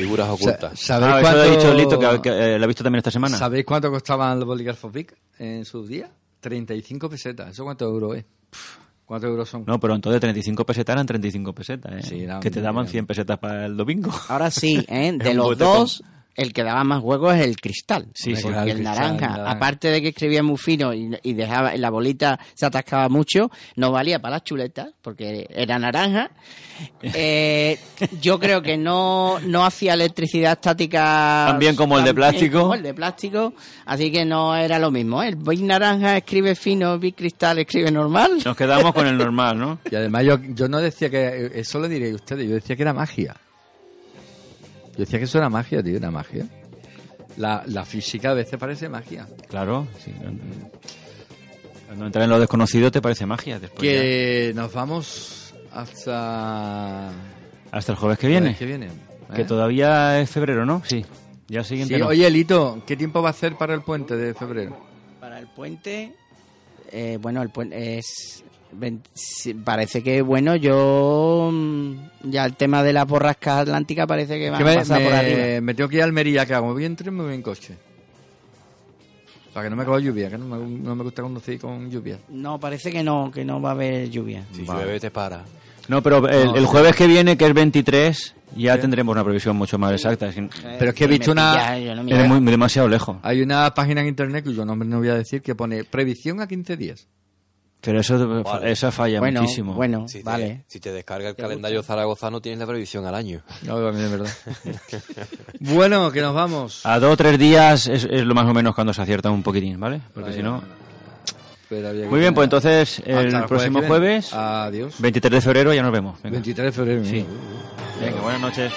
[SPEAKER 8] Figuras ocultas.
[SPEAKER 3] ¿Sabéis
[SPEAKER 4] Ah, eso
[SPEAKER 3] cuánto...
[SPEAKER 4] lo ha dicho Lito, que, que, eh, lo ha visto también esta semana.
[SPEAKER 3] ¿Sabéis cuánto costaban los bolígrafos Bic en sus días? 35 pesetas. ¿Eso cuánto euros es? ¿Cuántos euros son?
[SPEAKER 4] No, pero entonces 35 pesetas eran 35 pesetas, ¿eh?
[SPEAKER 3] Sí,
[SPEAKER 4] que te daban
[SPEAKER 3] eran-
[SPEAKER 4] 100 pesetas para el domingo.
[SPEAKER 6] Ahora sí, ¿eh? [laughs] de los dos, el que daba más juego es el cristal.
[SPEAKER 4] Sí, sí.
[SPEAKER 6] porque el naranja, aparte de que escribía muy fino y, y dejaba la bolita se atascaba mucho, no valía para las chuletas porque era naranja. [laughs] Eh, yo creo que no, no hacía electricidad estática
[SPEAKER 4] También como el de plástico.
[SPEAKER 6] como el de plástico, así que no era lo mismo. ¿eh? El Big naranja escribe fino, Big cristal escribe normal.
[SPEAKER 4] Nos quedamos con el normal, ¿no?
[SPEAKER 3] Y además yo, yo no decía que... Eso lo diréis ustedes. Yo decía que era magia. Yo decía que eso era magia, tío. Era magia. La, la física a veces parece magia.
[SPEAKER 4] Claro, sí. Cuando entras en lo desconocido te parece magia. Después
[SPEAKER 3] Que nos vamos hasta...
[SPEAKER 4] ya- Hasta el jueves que viene.
[SPEAKER 3] que viene.
[SPEAKER 4] Que
[SPEAKER 3] ¿eh?
[SPEAKER 4] todavía es febrero, ¿no? Sí. Ya siguiente
[SPEAKER 3] Sí,
[SPEAKER 4] no.
[SPEAKER 3] Oye, Lito, ¿qué tiempo va a ser para el puente de febrero?
[SPEAKER 6] Para el puente, eh, bueno, el puente es... Parece que, bueno, yo... mm, Ya el tema de las borrascas atlánticas parece que va
[SPEAKER 3] Que
[SPEAKER 6] a
[SPEAKER 3] me,
[SPEAKER 6] pasar por
[SPEAKER 3] me-
[SPEAKER 6] arriba.
[SPEAKER 3] me tengo que ir a Almería, ¿qué hago? ¿Me voy en tren o me voy en coche? Para que no me coja lluvia, que no me, no me gusta conducir con lluvia.
[SPEAKER 6] No, parece que no, que no va a haber lluvia.
[SPEAKER 8] Si llueve, te para.
[SPEAKER 4] No, pero el, jueves que viene, que es 23, ya tendremos una previsión mucho más exacta. Que
[SPEAKER 3] Pero es que he visto una-
[SPEAKER 6] pilla, no
[SPEAKER 4] es muy, demasiado lejos.
[SPEAKER 3] Hay una página en internet cuyo nombre no voy a decir que pone previsión a 15 días.
[SPEAKER 4] Pero eso,
[SPEAKER 8] Vale.
[SPEAKER 4] eso falla
[SPEAKER 6] Bueno,
[SPEAKER 4] muchísimo.
[SPEAKER 6] bueno,
[SPEAKER 8] Si te,
[SPEAKER 6] vale.
[SPEAKER 8] si te descarga el calendario zaragozano, tienes la previsión al año.
[SPEAKER 3] No, también es verdad. [laughs] bueno, que nos vamos.
[SPEAKER 4] A dos o tres días es, es lo más o menos cuando se acierta un poquitín, ¿vale? Porque si no...
[SPEAKER 3] Pero había que-
[SPEAKER 4] Muy bien, pues entonces
[SPEAKER 3] Hasta
[SPEAKER 4] el
[SPEAKER 3] el
[SPEAKER 4] próximo
[SPEAKER 3] que viene.
[SPEAKER 4] jueves,
[SPEAKER 3] Adiós.
[SPEAKER 4] 23 de febrero, ya nos vemos. Venga.
[SPEAKER 3] 23 de febrero.
[SPEAKER 4] Sí. Venga, buenas noches.